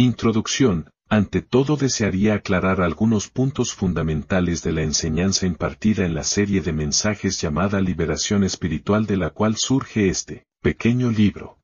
Introducción, ante todo desearía aclarar algunos puntos fundamentales de la enseñanza impartida en la serie de mensajes llamada Liberación Espiritual de la cual surge este pequeño libro.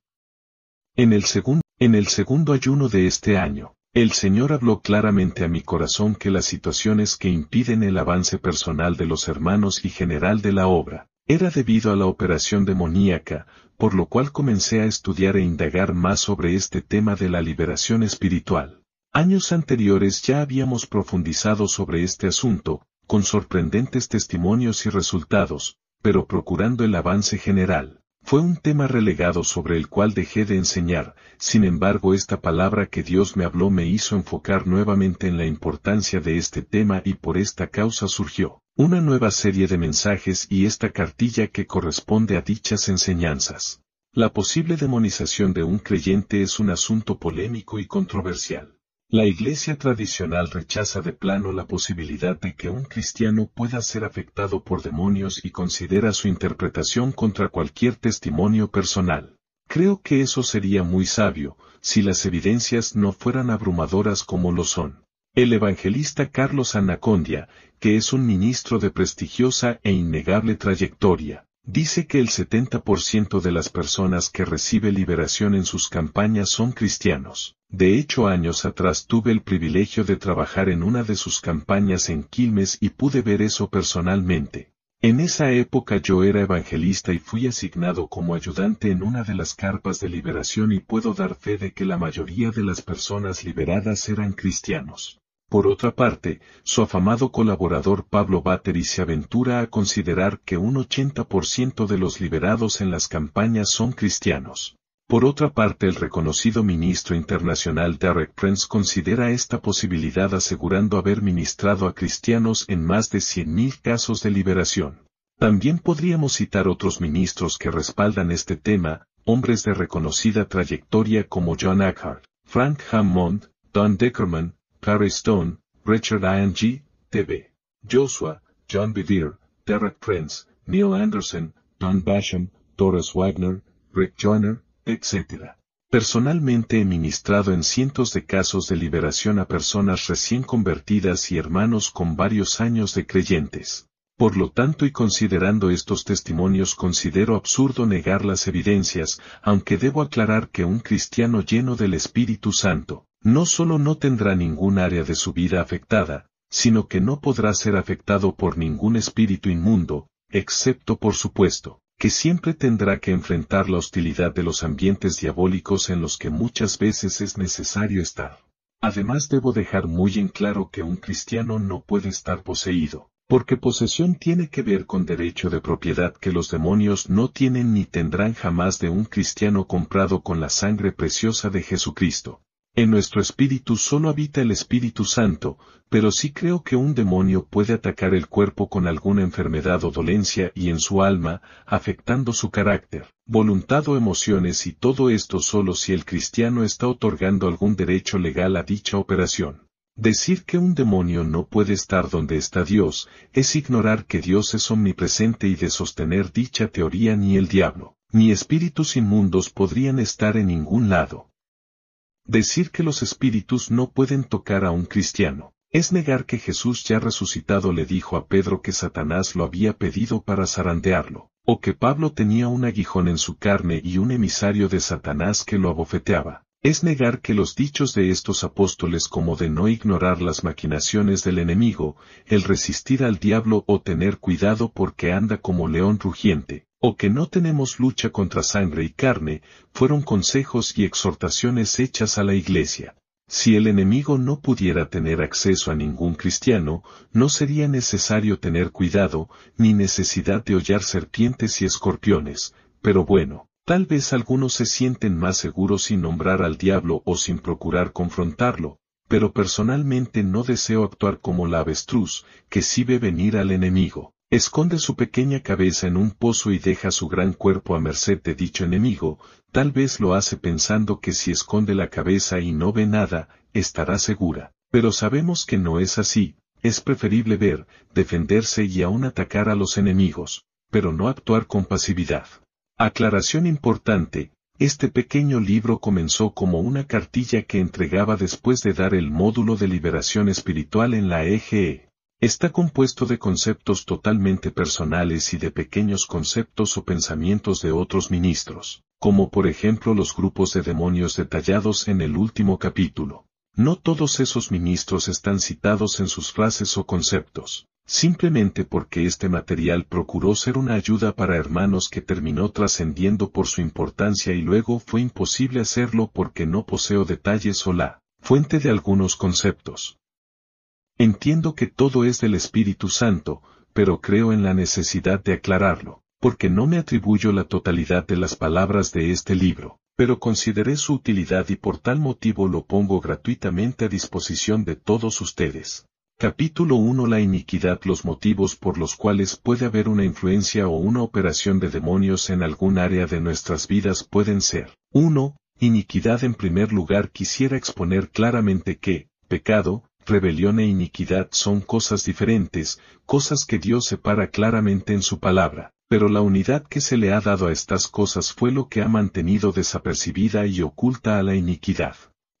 En el, segundo ayuno de este año, el Señor habló claramente a mi corazón que las situaciones que impiden el avance personal de los hermanos y general de la obra, era debido a la operación demoníaca, por lo cual comencé a estudiar e indagar más sobre este tema de la liberación espiritual. Años anteriores ya habíamos profundizado sobre este asunto, con sorprendentes testimonios y resultados, pero procurando el avance general. Fue un tema relegado sobre el cual dejé de enseñar, sin embargo esta palabra que Dios me habló me hizo enfocar nuevamente en la importancia de este tema y por esta causa surgió una nueva serie de mensajes y esta cartilla que corresponde a dichas enseñanzas. La posible demonización de un creyente es un asunto polémico y controversial. La iglesia tradicional rechaza de plano la posibilidad de que un cristiano pueda ser afectado por demonios y considera su interpretación contra cualquier testimonio personal. Creo que eso sería muy sabio, si las evidencias no fueran abrumadoras como lo son. El evangelista Carlos Anacondia, que es un ministro de prestigiosa e innegable trayectoria, Dice que el 70% de las personas que recibe liberación en sus campañas son cristianos. De hecho, años atrás tuve el privilegio de trabajar en una de sus campañas en Quilmes y pude ver eso personalmente. En esa época yo era evangelista y fui asignado como ayudante en una de las carpas de liberación y puedo dar fe de que la mayoría de las personas liberadas eran cristianos. Por otra parte, su afamado colaborador Pablo Battery se aventura a considerar que un 80% de los liberados en las campañas son cristianos. Por otra parte, el reconocido ministro internacional Derek Prince considera esta posibilidad asegurando haber ministrado a cristianos en más de 100.000 casos de liberación. También podríamos citar otros ministros que respaldan este tema, hombres de reconocida trayectoria como John Eckhart, Frank Hammond, Don Deckerman, Harry Stone, Richard I.N.G., T.B. Joshua, John Bevere, Derek Prince, Neil Anderson, Don Basham, Doris Wagner, Rick Joyner, etc. Personalmente he ministrado en cientos de casos de liberación a personas recién convertidas y hermanos con varios años de creyentes. Por lo tanto y considerando estos testimonios considero absurdo negar las evidencias, aunque debo aclarar que un cristiano lleno del Espíritu Santo, no solo no tendrá ningún área de su vida afectada, sino que no podrá ser afectado por ningún espíritu inmundo, excepto por supuesto, que siempre tendrá que enfrentar la hostilidad de los ambientes diabólicos en los que muchas veces es necesario estar. Además debo dejar muy en claro que un cristiano no puede estar poseído, porque posesión tiene que ver con derecho de propiedad que los demonios no tienen ni tendrán jamás de un cristiano comprado con la sangre preciosa de Jesucristo. En nuestro espíritu solo habita el Espíritu Santo, pero sí creo que un demonio puede atacar el cuerpo con alguna enfermedad o dolencia y en su alma, afectando su carácter, voluntad o emociones y todo esto solo si el cristiano está otorgando algún derecho legal a dicha operación. Decir que un demonio no puede estar donde está Dios, es ignorar que Dios es omnipresente y de sostener dicha teoría ni el diablo, ni espíritus inmundos podrían estar en ningún lado. Decir que los espíritus no pueden tocar a un cristiano, es negar que Jesús ya resucitado le dijo a Pedro que Satanás lo había pedido para zarandearlo, o que Pablo tenía un aguijón en su carne y un emisario de Satanás que lo abofeteaba. Es negar que los dichos de estos apóstoles como de no ignorar las maquinaciones del enemigo, el resistir al diablo o tener cuidado porque anda como león rugiente, o que no tenemos lucha contra sangre y carne, fueron consejos y exhortaciones hechas a la Iglesia. Si el enemigo no pudiera tener acceso a ningún cristiano, no sería necesario tener cuidado, ni necesidad de hollar serpientes y escorpiones, pero bueno, tal vez algunos se sienten más seguros sin nombrar al diablo o sin procurar confrontarlo, pero personalmente no deseo actuar como la avestruz, que sí ve venir al enemigo. Esconde su pequeña cabeza en un pozo y deja su gran cuerpo a merced de dicho enemigo, tal vez lo hace pensando que si esconde la cabeza y no ve nada, estará segura. Pero sabemos que no es así, es preferible ver, defenderse y aún atacar a los enemigos, pero no actuar con pasividad. Aclaración importante, Este pequeño libro comenzó como una cartilla que entregaba después de dar el módulo de liberación espiritual en la EGE. Está compuesto de conceptos totalmente personales y de pequeños conceptos o pensamientos de otros ministros, como por ejemplo los grupos de demonios detallados en el último capítulo. No todos esos ministros están citados en sus frases o conceptos, simplemente porque este material procuró ser una ayuda para hermanos que terminó trascendiendo por su importancia y luego fue imposible hacerlo porque no poseo detalles o la fuente de algunos conceptos. Entiendo que todo es del Espíritu Santo, pero creo en la necesidad de aclararlo, porque no me atribuyo la totalidad de las palabras de este libro, pero consideré su utilidad y por tal motivo lo pongo gratuitamente a disposición de todos ustedes. Capítulo 1 La iniquidad Los motivos por los cuales puede haber una influencia o una operación de demonios en algún área de nuestras vidas pueden ser 1. Iniquidad En primer lugar quisiera exponer claramente que, pecado, rebelión e iniquidad son cosas diferentes, cosas que Dios separa claramente en su palabra, pero la unidad que se le ha dado a estas cosas fue lo que ha mantenido desapercibida y oculta a la iniquidad.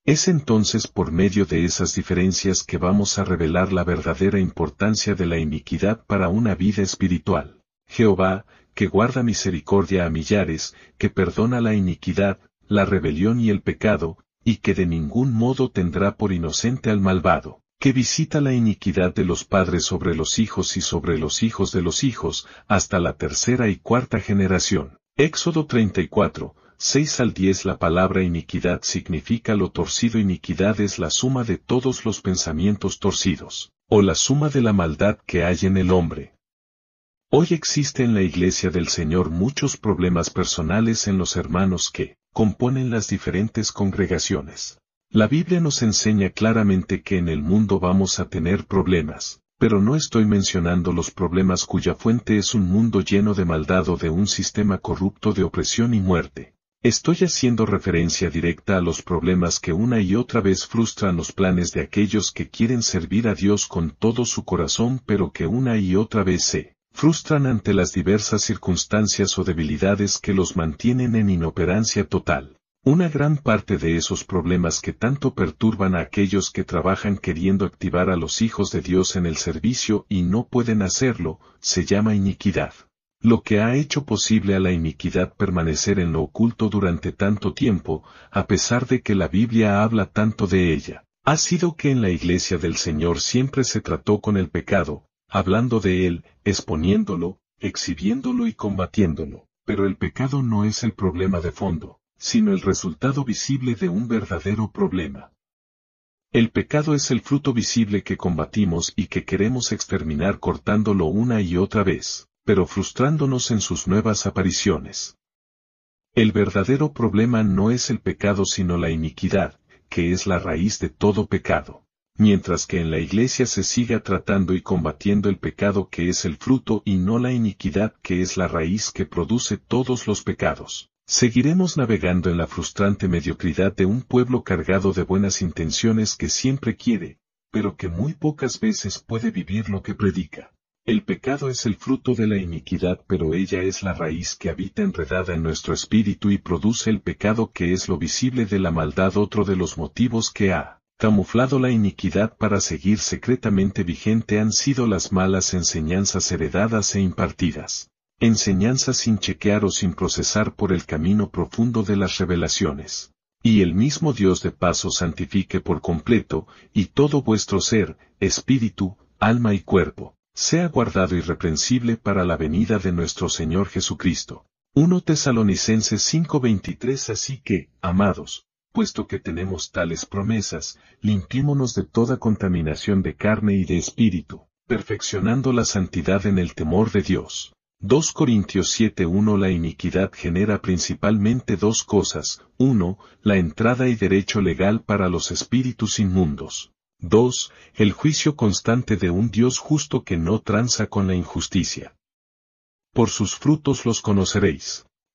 Es entonces por medio de esas diferencias que vamos a revelar la verdadera importancia de la iniquidad para una vida espiritual. Jehová, que guarda misericordia a millares, que perdona la iniquidad, la rebelión y el pecado, y que de ningún modo tendrá por inocente al malvado, que visita la iniquidad de los padres sobre los hijos y sobre los hijos de los hijos, hasta la tercera y cuarta generación. Éxodo 34, 6 al 10 La palabra iniquidad significa lo torcido iniquidad es la suma de todos los pensamientos torcidos, o la suma de la maldad que hay en el hombre. Hoy existe en la iglesia del Señor muchos problemas personales en los hermanos que, componen las diferentes congregaciones. La Biblia nos enseña claramente que en el mundo vamos a tener problemas, pero no estoy mencionando los problemas cuya fuente es un mundo lleno de maldad o de un sistema corrupto de opresión y muerte. Estoy haciendo referencia directa a los problemas que una y otra vez frustran los planes de aquellos que quieren servir a Dios con todo su corazón pero que una y otra vez se frustran ante las diversas circunstancias o debilidades que los mantienen en inoperancia total. Una gran parte de esos problemas que tanto perturban a aquellos que trabajan queriendo activar a los hijos de Dios en el servicio y no pueden hacerlo, se llama iniquidad. Lo que ha hecho posible a la iniquidad permanecer en lo oculto durante tanto tiempo, a pesar de que la Biblia habla tanto de ella, ha sido que en la iglesia del Señor siempre se trató con el pecado, hablando de él, exponiéndolo, exhibiéndolo y combatiéndolo. Pero el pecado no es el problema de fondo, sino el resultado visible de un verdadero problema. El pecado es el fruto visible que combatimos y que queremos exterminar cortándolo una y otra vez, pero frustrándonos en sus nuevas apariciones. El verdadero problema no es el pecado sino la iniquidad, que es la raíz de todo pecado mientras que en la iglesia se siga tratando y combatiendo el pecado que es el fruto y no la iniquidad que es la raíz que produce todos los pecados. Seguiremos navegando en la frustrante mediocridad de un pueblo cargado de buenas intenciones que siempre quiere, pero que muy pocas veces puede vivir lo que predica. El pecado es el fruto de la iniquidad, pero ella es la raíz que habita enredada en nuestro espíritu y produce el pecado que es lo visible de la maldad otro de los motivos que ha camuflado la iniquidad para seguir secretamente vigente han sido las malas enseñanzas heredadas e impartidas. Enseñanzas sin chequear o sin procesar por el camino profundo de las revelaciones. Y el mismo Dios de paso santifique por completo, y todo vuestro ser, espíritu, alma y cuerpo, sea guardado irreprensible para la venida de nuestro Señor Jesucristo. 1 Tesalonicenses 5:23 Así que, amados, puesto que tenemos tales promesas, limpiémonos de toda contaminación de carne y de espíritu, perfeccionando la santidad en el temor de Dios. 2 Corintios 7:1 La iniquidad genera principalmente dos cosas, 1. La entrada y derecho legal para los espíritus inmundos. 2. El juicio constante de un Dios justo que no tranza con la injusticia. Por sus frutos los conoceréis.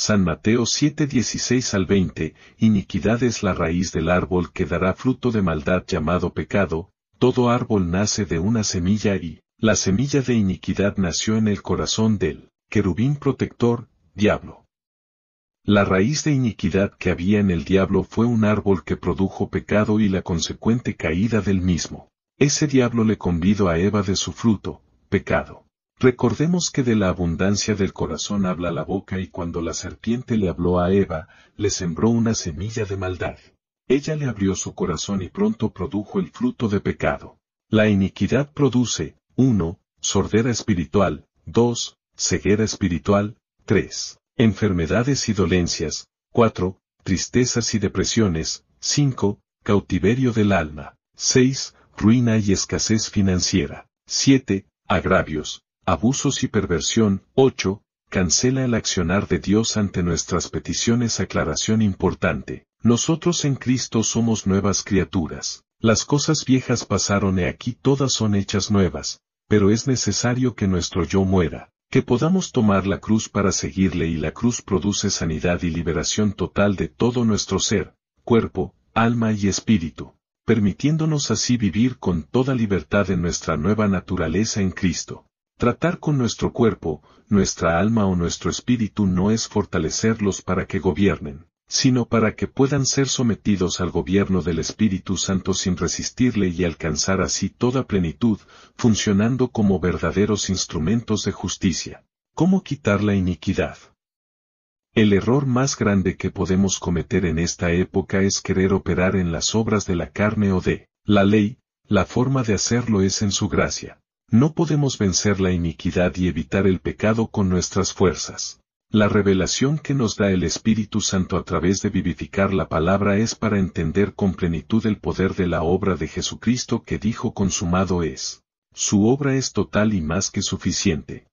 San Mateo 7 16 al 20, iniquidad es la raíz del árbol que dará fruto de maldad llamado pecado, todo árbol nace de una semilla y, la semilla de iniquidad nació en el corazón del, querubín protector, diablo. La raíz de iniquidad que había en el diablo fue un árbol que produjo pecado y la consecuente caída del mismo. Ese diablo le convidó a Eva de su fruto, pecado. Recordemos que de la abundancia del corazón habla la boca y cuando la serpiente le habló a Eva, le sembró una semilla de maldad. Ella le abrió su corazón y pronto produjo el fruto de pecado. La iniquidad produce, 1. Sordera espiritual, 2. Ceguera espiritual, 3. Enfermedades y dolencias, 4. Tristezas y depresiones, 5. Cautiverio del alma, 6. Ruina y escasez financiera, 7. Agravios, abusos y perversión. 8. Cancela el accionar de Dios ante nuestras peticiones. Aclaración importante. Nosotros en Cristo somos nuevas criaturas. Las cosas viejas pasaron y aquí todas son hechas nuevas, pero es necesario que nuestro yo muera, que podamos tomar la cruz para seguirle y la cruz produce sanidad y liberación total de todo nuestro ser, cuerpo, alma y espíritu, permitiéndonos así vivir con toda libertad en nuestra nueva naturaleza en Cristo. Tratar con nuestro cuerpo, nuestra alma o nuestro espíritu no es fortalecerlos para que gobiernen, sino para que puedan ser sometidos al gobierno del Espíritu Santo sin resistirle y alcanzar así toda plenitud, funcionando como verdaderos instrumentos de justicia. ¿Cómo quitar la iniquidad? El error más grande que podemos cometer en esta época es querer operar en las obras de la carne o de la ley, la forma de hacerlo es en su gracia. No podemos vencer la iniquidad y evitar el pecado con nuestras fuerzas. La revelación que nos da el Espíritu Santo a través de vivificar la palabra es para entender con plenitud el poder de la obra de Jesucristo que dijo consumado es. Su obra es total y más que suficiente.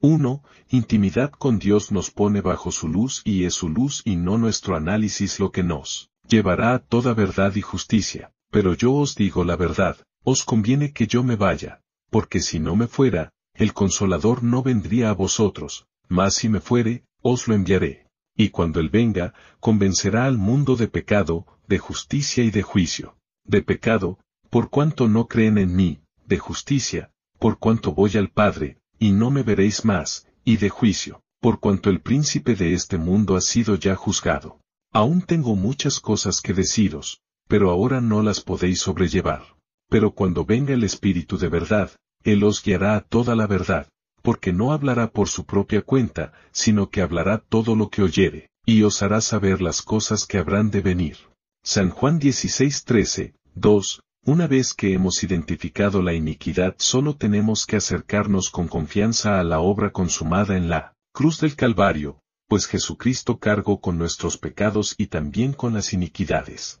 1. Intimidad con Dios nos pone bajo su luz y es su luz y no nuestro análisis lo que nos llevará a toda verdad y justicia. Pero yo os digo la verdad, os conviene que yo me vaya, porque si no me fuera, el consolador no vendría a vosotros, mas si me fuere, os lo enviaré. Y cuando él venga, convencerá al mundo de pecado, de justicia y de juicio. De pecado, por cuanto no creen en mí, de justicia, por cuanto voy al Padre, y no me veréis más, y de juicio, por cuanto el príncipe de este mundo ha sido ya juzgado. Aún tengo muchas cosas que deciros, pero ahora no las podéis sobrellevar. Pero cuando venga el Espíritu de verdad, Él os guiará a toda la verdad, porque no hablará por su propia cuenta, sino que hablará todo lo que oyere, y os hará saber las cosas que habrán de venir. San Juan 16:13, 2. Una vez que hemos identificado la iniquidad solo tenemos que acercarnos con confianza a la obra consumada en la cruz del Calvario, pues Jesucristo cargó con nuestros pecados y también con las iniquidades.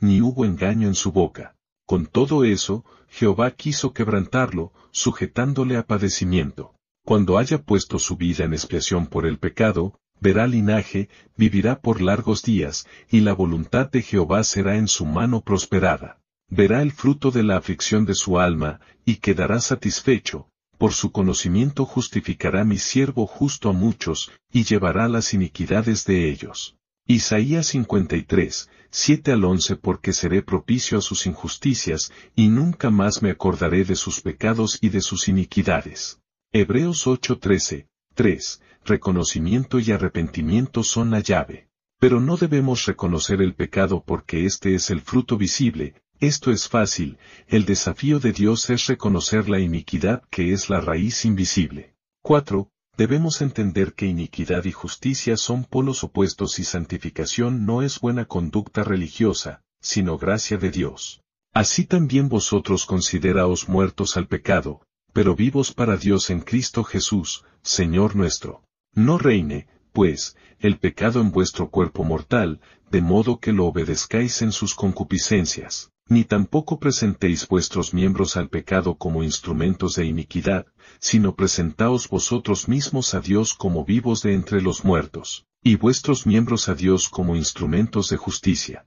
ni hubo engaño en su boca. Con todo eso, Jehová quiso quebrantarlo, sujetándole a padecimiento. Cuando haya puesto su vida en expiación por el pecado, verá linaje, vivirá por largos días, y la voluntad de Jehová será en su mano prosperada. Verá el fruto de la aflicción de su alma, y quedará satisfecho, por su conocimiento justificará mi siervo justo a muchos, y llevará las iniquidades de ellos. Isaías 53, 7 al 11 Porque seré propicio a sus injusticias, y nunca más me acordaré de sus pecados y de sus iniquidades. Hebreos 8, 13, 3. Reconocimiento y arrepentimiento son la llave. Pero no debemos reconocer el pecado porque este es el fruto visible, esto es fácil, el desafío de Dios es reconocer la iniquidad que es la raíz invisible. 4 debemos entender que iniquidad y justicia son polos opuestos y santificación no es buena conducta religiosa, sino gracia de Dios. Así también vosotros consideraos muertos al pecado, pero vivos para Dios en Cristo Jesús, Señor nuestro. No reine, pues, el pecado en vuestro cuerpo mortal, de modo que lo obedezcáis en sus concupiscencias, ni tampoco presentéis vuestros miembros al pecado como instrumentos de iniquidad, sino presentaos vosotros mismos a Dios como vivos de entre los muertos, y vuestros miembros a Dios como instrumentos de justicia.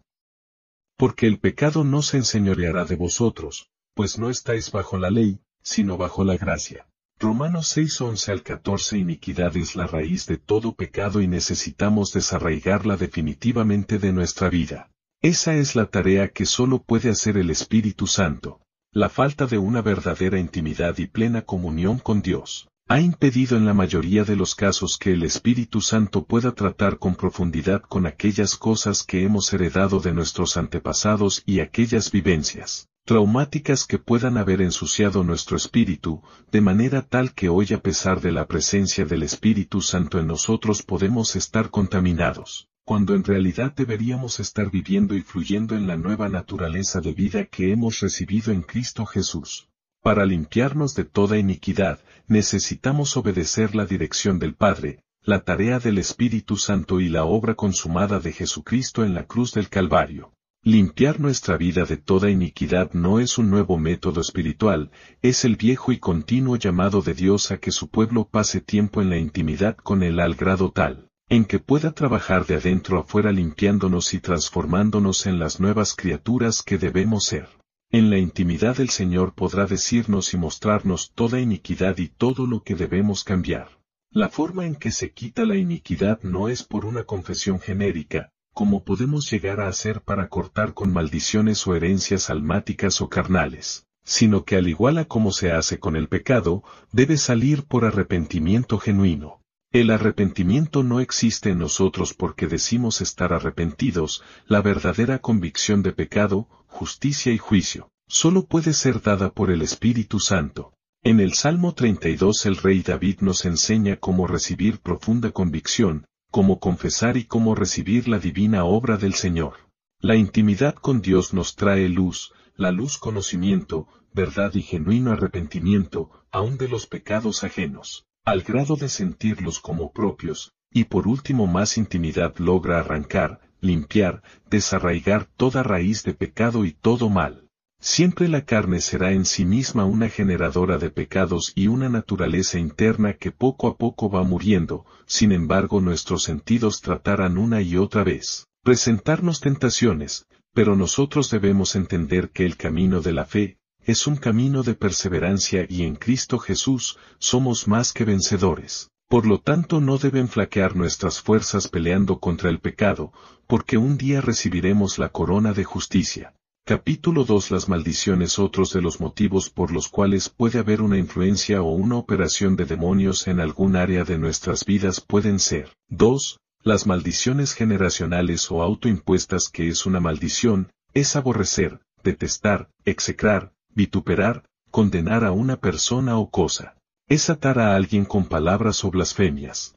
Porque el pecado no se enseñoreará de vosotros, pues no estáis bajo la ley, sino bajo la gracia. Romanos 6, 11 al 14 Iniquidad es la raíz de todo pecado y necesitamos desarraigarla definitivamente de nuestra vida. Esa es la tarea que solo puede hacer el Espíritu Santo. La falta de una verdadera intimidad y plena comunión con Dios ha impedido en la mayoría de los casos que el Espíritu Santo pueda tratar con profundidad con aquellas cosas que hemos heredado de nuestros antepasados y aquellas vivencias traumáticas que puedan haber ensuciado nuestro espíritu, de manera tal que hoy a pesar de la presencia del Espíritu Santo en nosotros podemos estar contaminados, cuando en realidad deberíamos estar viviendo y fluyendo en la nueva naturaleza de vida que hemos recibido en Cristo Jesús. Para limpiarnos de toda iniquidad, necesitamos obedecer la dirección del Padre, la tarea del Espíritu Santo y la obra consumada de Jesucristo en la cruz del Calvario. Limpiar nuestra vida de toda iniquidad no es un nuevo método espiritual, es el viejo y continuo llamado de Dios a que su pueblo pase tiempo en la intimidad con Él al grado tal, en que pueda trabajar de adentro afuera limpiándonos y transformándonos en las nuevas criaturas que debemos ser. En la intimidad el Señor podrá decirnos y mostrarnos toda iniquidad y todo lo que debemos cambiar. La forma en que se quita la iniquidad no es por una confesión genérica, como podemos llegar a hacer para cortar con maldiciones o herencias almáticas o carnales, sino que al igual a como se hace con el pecado, debe salir por arrepentimiento genuino. El arrepentimiento no existe en nosotros porque decimos estar arrepentidos, la verdadera convicción de pecado, justicia y juicio, solo puede ser dada por el Espíritu Santo. En el Salmo 32 el rey David nos enseña cómo recibir profunda convicción, cómo confesar y cómo recibir la divina obra del Señor. La intimidad con Dios nos trae luz, la luz conocimiento, verdad y genuino arrepentimiento, aun de los pecados ajenos al grado de sentirlos como propios, y por último más intimidad logra arrancar, limpiar, desarraigar toda raíz de pecado y todo mal. Siempre la carne será en sí misma una generadora de pecados y una naturaleza interna que poco a poco va muriendo, sin embargo nuestros sentidos tratarán una y otra vez, presentarnos tentaciones, pero nosotros debemos entender que el camino de la fe, es un camino de perseverancia y en Cristo Jesús somos más que vencedores. Por lo tanto no deben flaquear nuestras fuerzas peleando contra el pecado, porque un día recibiremos la corona de justicia. Capítulo 2 Las maldiciones Otros de los motivos por los cuales puede haber una influencia o una operación de demonios en algún área de nuestras vidas pueden ser 2. Las maldiciones generacionales o autoimpuestas que es una maldición, es aborrecer, detestar, execrar, vituperar, condenar a una persona o cosa. Es atar a alguien con palabras o blasfemias.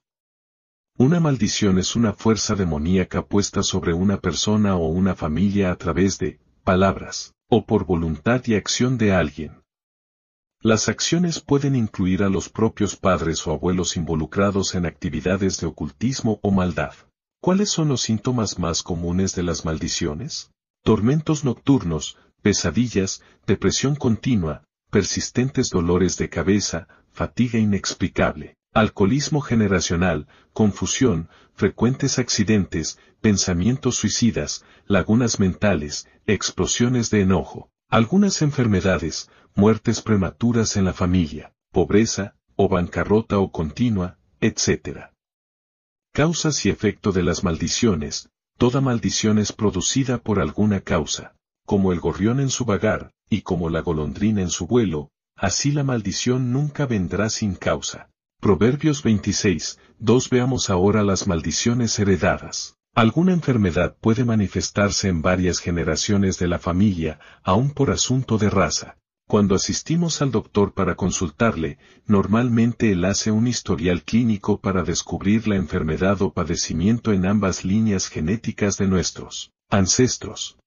Una maldición es una fuerza demoníaca puesta sobre una persona o una familia a través de palabras, o por voluntad y acción de alguien. Las acciones pueden incluir a los propios padres o abuelos involucrados en actividades de ocultismo o maldad. ¿Cuáles son los síntomas más comunes de las maldiciones? Tormentos nocturnos, pesadillas, depresión continua, persistentes dolores de cabeza, fatiga inexplicable, alcoholismo generacional, confusión, frecuentes accidentes, pensamientos suicidas, lagunas mentales, explosiones de enojo, algunas enfermedades, muertes prematuras en la familia, pobreza, o bancarrota o continua, etc. Causas y efecto de las maldiciones, toda maldición es producida por alguna causa como el gorrión en su vagar, y como la golondrina en su vuelo, así la maldición nunca vendrá sin causa. Proverbios 26, 2 Veamos ahora las maldiciones heredadas. Alguna enfermedad puede manifestarse en varias generaciones de la familia, aun por asunto de raza. Cuando asistimos al doctor para consultarle, normalmente él hace un historial clínico para descubrir la enfermedad o padecimiento en ambas líneas genéticas de nuestros ancestros.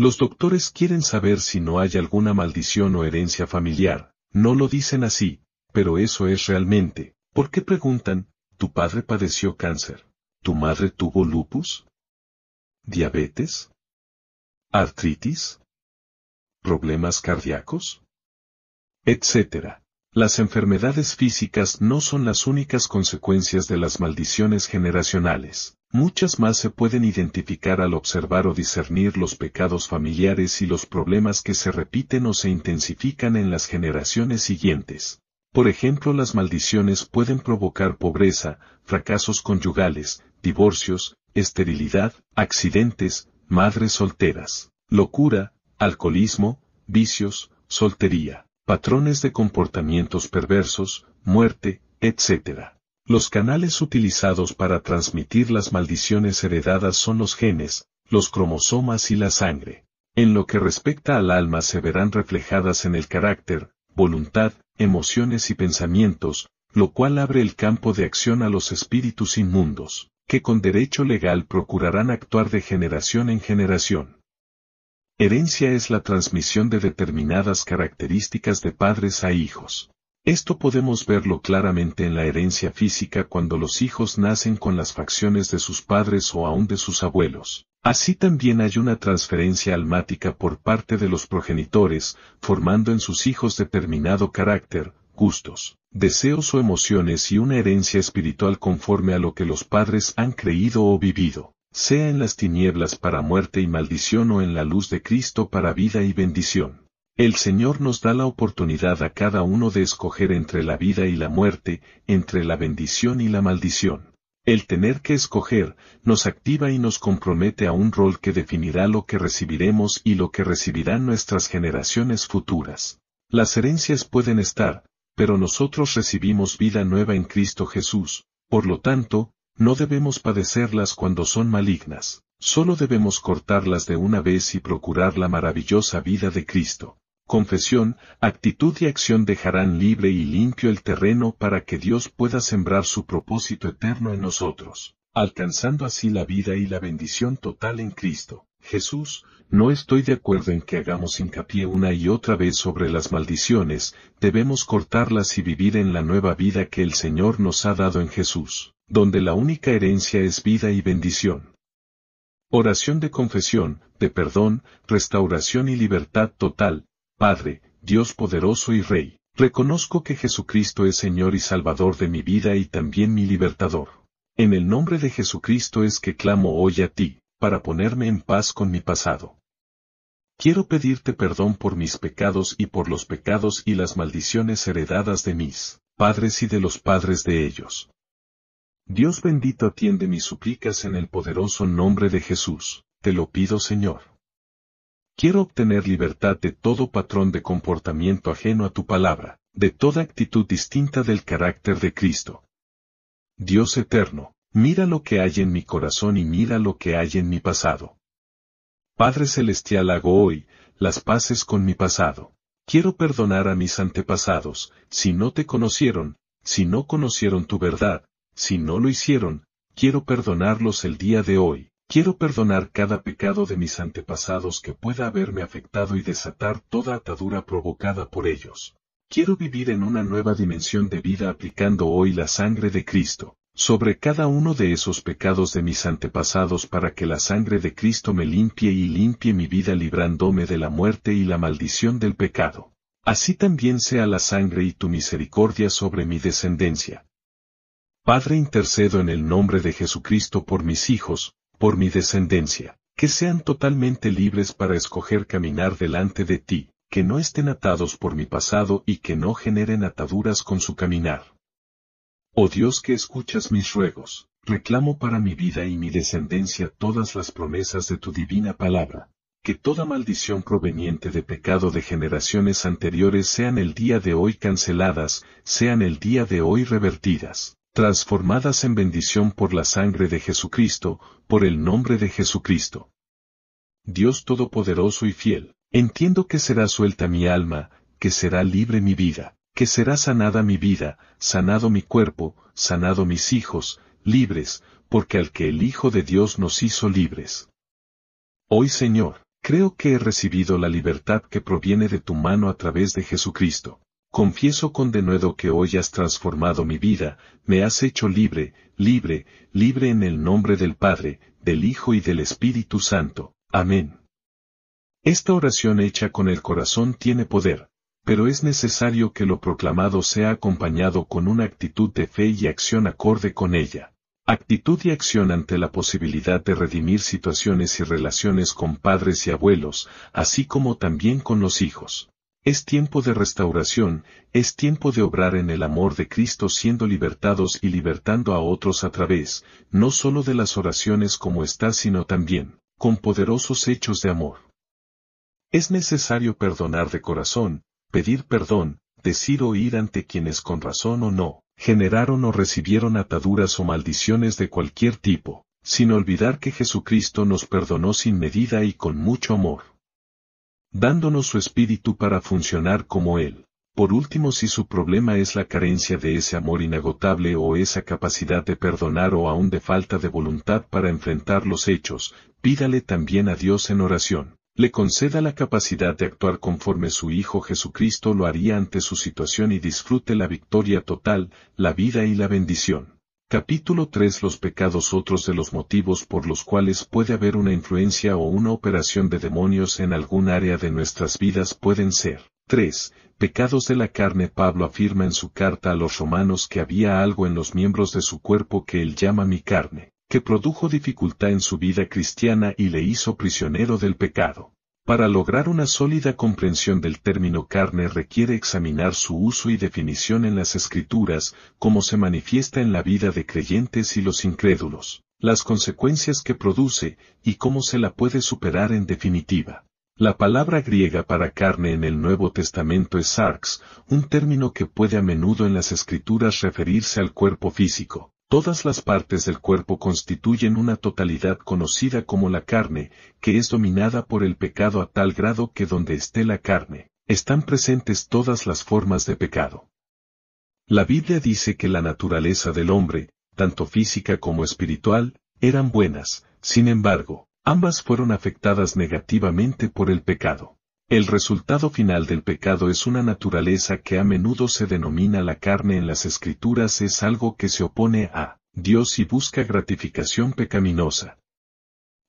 Los doctores quieren saber si no hay alguna maldición o herencia familiar, no lo dicen así, pero eso es realmente. ¿Por qué preguntan, ¿tu padre padeció cáncer? ¿Tu madre tuvo lupus? ¿Diabetes? ¿Artritis? ¿Problemas cardíacos? Etcétera. Las enfermedades físicas no son las únicas consecuencias de las maldiciones generacionales. Muchas más se pueden identificar al observar o discernir los pecados familiares y los problemas que se repiten o se intensifican en las generaciones siguientes. Por ejemplo, las maldiciones pueden provocar pobreza, fracasos conyugales, divorcios, esterilidad, accidentes, madres solteras, locura, alcoholismo, vicios, soltería patrones de comportamientos perversos, muerte, etc. Los canales utilizados para transmitir las maldiciones heredadas son los genes, los cromosomas y la sangre. En lo que respecta al alma se verán reflejadas en el carácter, voluntad, emociones y pensamientos, lo cual abre el campo de acción a los espíritus inmundos, que con derecho legal procurarán actuar de generación en generación. Herencia es la transmisión de determinadas características de padres a hijos. Esto podemos verlo claramente en la herencia física cuando los hijos nacen con las facciones de sus padres o aún de sus abuelos. Así también hay una transferencia almática por parte de los progenitores, formando en sus hijos determinado carácter, gustos, deseos o emociones y una herencia espiritual conforme a lo que los padres han creído o vivido sea en las tinieblas para muerte y maldición o en la luz de Cristo para vida y bendición. El Señor nos da la oportunidad a cada uno de escoger entre la vida y la muerte, entre la bendición y la maldición. El tener que escoger, nos activa y nos compromete a un rol que definirá lo que recibiremos y lo que recibirán nuestras generaciones futuras. Las herencias pueden estar, pero nosotros recibimos vida nueva en Cristo Jesús, por lo tanto, no debemos padecerlas cuando son malignas, solo debemos cortarlas de una vez y procurar la maravillosa vida de Cristo. Confesión, actitud y acción dejarán libre y limpio el terreno para que Dios pueda sembrar su propósito eterno en nosotros, alcanzando así la vida y la bendición total en Cristo. Jesús, no estoy de acuerdo en que hagamos hincapié una y otra vez sobre las maldiciones, debemos cortarlas y vivir en la nueva vida que el Señor nos ha dado en Jesús donde la única herencia es vida y bendición. Oración de confesión, de perdón, restauración y libertad total, Padre, Dios poderoso y Rey, reconozco que Jesucristo es Señor y Salvador de mi vida y también mi libertador. En el nombre de Jesucristo es que clamo hoy a ti, para ponerme en paz con mi pasado. Quiero pedirte perdón por mis pecados y por los pecados y las maldiciones heredadas de mis padres y de los padres de ellos. Dios bendito atiende mis súplicas en el poderoso nombre de Jesús, te lo pido Señor. Quiero obtener libertad de todo patrón de comportamiento ajeno a tu palabra, de toda actitud distinta del carácter de Cristo. Dios eterno, mira lo que hay en mi corazón y mira lo que hay en mi pasado. Padre Celestial hago hoy, las paces con mi pasado. Quiero perdonar a mis antepasados, si no te conocieron, si no conocieron tu verdad, si no lo hicieron, quiero perdonarlos el día de hoy, quiero perdonar cada pecado de mis antepasados que pueda haberme afectado y desatar toda atadura provocada por ellos. Quiero vivir en una nueva dimensión de vida aplicando hoy la sangre de Cristo, sobre cada uno de esos pecados de mis antepasados para que la sangre de Cristo me limpie y limpie mi vida librándome de la muerte y la maldición del pecado. Así también sea la sangre y tu misericordia sobre mi descendencia, Padre intercedo en el nombre de Jesucristo por mis hijos, por mi descendencia, que sean totalmente libres para escoger caminar delante de ti, que no estén atados por mi pasado y que no generen ataduras con su caminar. Oh Dios que escuchas mis ruegos, reclamo para mi vida y mi descendencia todas las promesas de tu divina palabra, que toda maldición proveniente de pecado de generaciones anteriores sean el día de hoy canceladas, sean el día de hoy revertidas transformadas en bendición por la sangre de Jesucristo, por el nombre de Jesucristo. Dios Todopoderoso y fiel, entiendo que será suelta mi alma, que será libre mi vida, que será sanada mi vida, sanado mi cuerpo, sanado mis hijos, libres, porque al que el Hijo de Dios nos hizo libres. Hoy Señor, Creo que he recibido la libertad que proviene de tu mano a través de Jesucristo. Confieso con denuedo que hoy has transformado mi vida, me has hecho libre, libre, libre en el nombre del Padre, del Hijo y del Espíritu Santo. Amén. Esta oración hecha con el corazón tiene poder, pero es necesario que lo proclamado sea acompañado con una actitud de fe y acción acorde con ella. Actitud y acción ante la posibilidad de redimir situaciones y relaciones con padres y abuelos, así como también con los hijos. Es tiempo de restauración, es tiempo de obrar en el amor de Cristo siendo libertados y libertando a otros a través, no solo de las oraciones como está, sino también, con poderosos hechos de amor. Es necesario perdonar de corazón, pedir perdón, decir o ir ante quienes con razón o no, generaron o recibieron ataduras o maldiciones de cualquier tipo, sin olvidar que Jesucristo nos perdonó sin medida y con mucho amor. Dándonos su espíritu para funcionar como Él. Por último, si su problema es la carencia de ese amor inagotable o esa capacidad de perdonar o aún de falta de voluntad para enfrentar los hechos, pídale también a Dios en oración le conceda la capacidad de actuar conforme su Hijo Jesucristo lo haría ante su situación y disfrute la victoria total, la vida y la bendición. Capítulo 3 Los pecados Otros de los motivos por los cuales puede haber una influencia o una operación de demonios en algún área de nuestras vidas pueden ser 3. Pecados de la carne Pablo afirma en su carta a los romanos que había algo en los miembros de su cuerpo que él llama mi carne que produjo dificultad en su vida cristiana y le hizo prisionero del pecado. Para lograr una sólida comprensión del término carne requiere examinar su uso y definición en las escrituras, como se manifiesta en la vida de creyentes y los incrédulos, las consecuencias que produce, y cómo se la puede superar en definitiva. La palabra griega para carne en el Nuevo Testamento es sarx, un término que puede a menudo en las escrituras referirse al cuerpo físico. Todas las partes del cuerpo constituyen una totalidad conocida como la carne, que es dominada por el pecado a tal grado que donde esté la carne, están presentes todas las formas de pecado. La Biblia dice que la naturaleza del hombre, tanto física como espiritual, eran buenas, sin embargo, ambas fueron afectadas negativamente por el pecado. El resultado final del pecado es una naturaleza que a menudo se denomina la carne en las escrituras es algo que se opone a Dios y busca gratificación pecaminosa.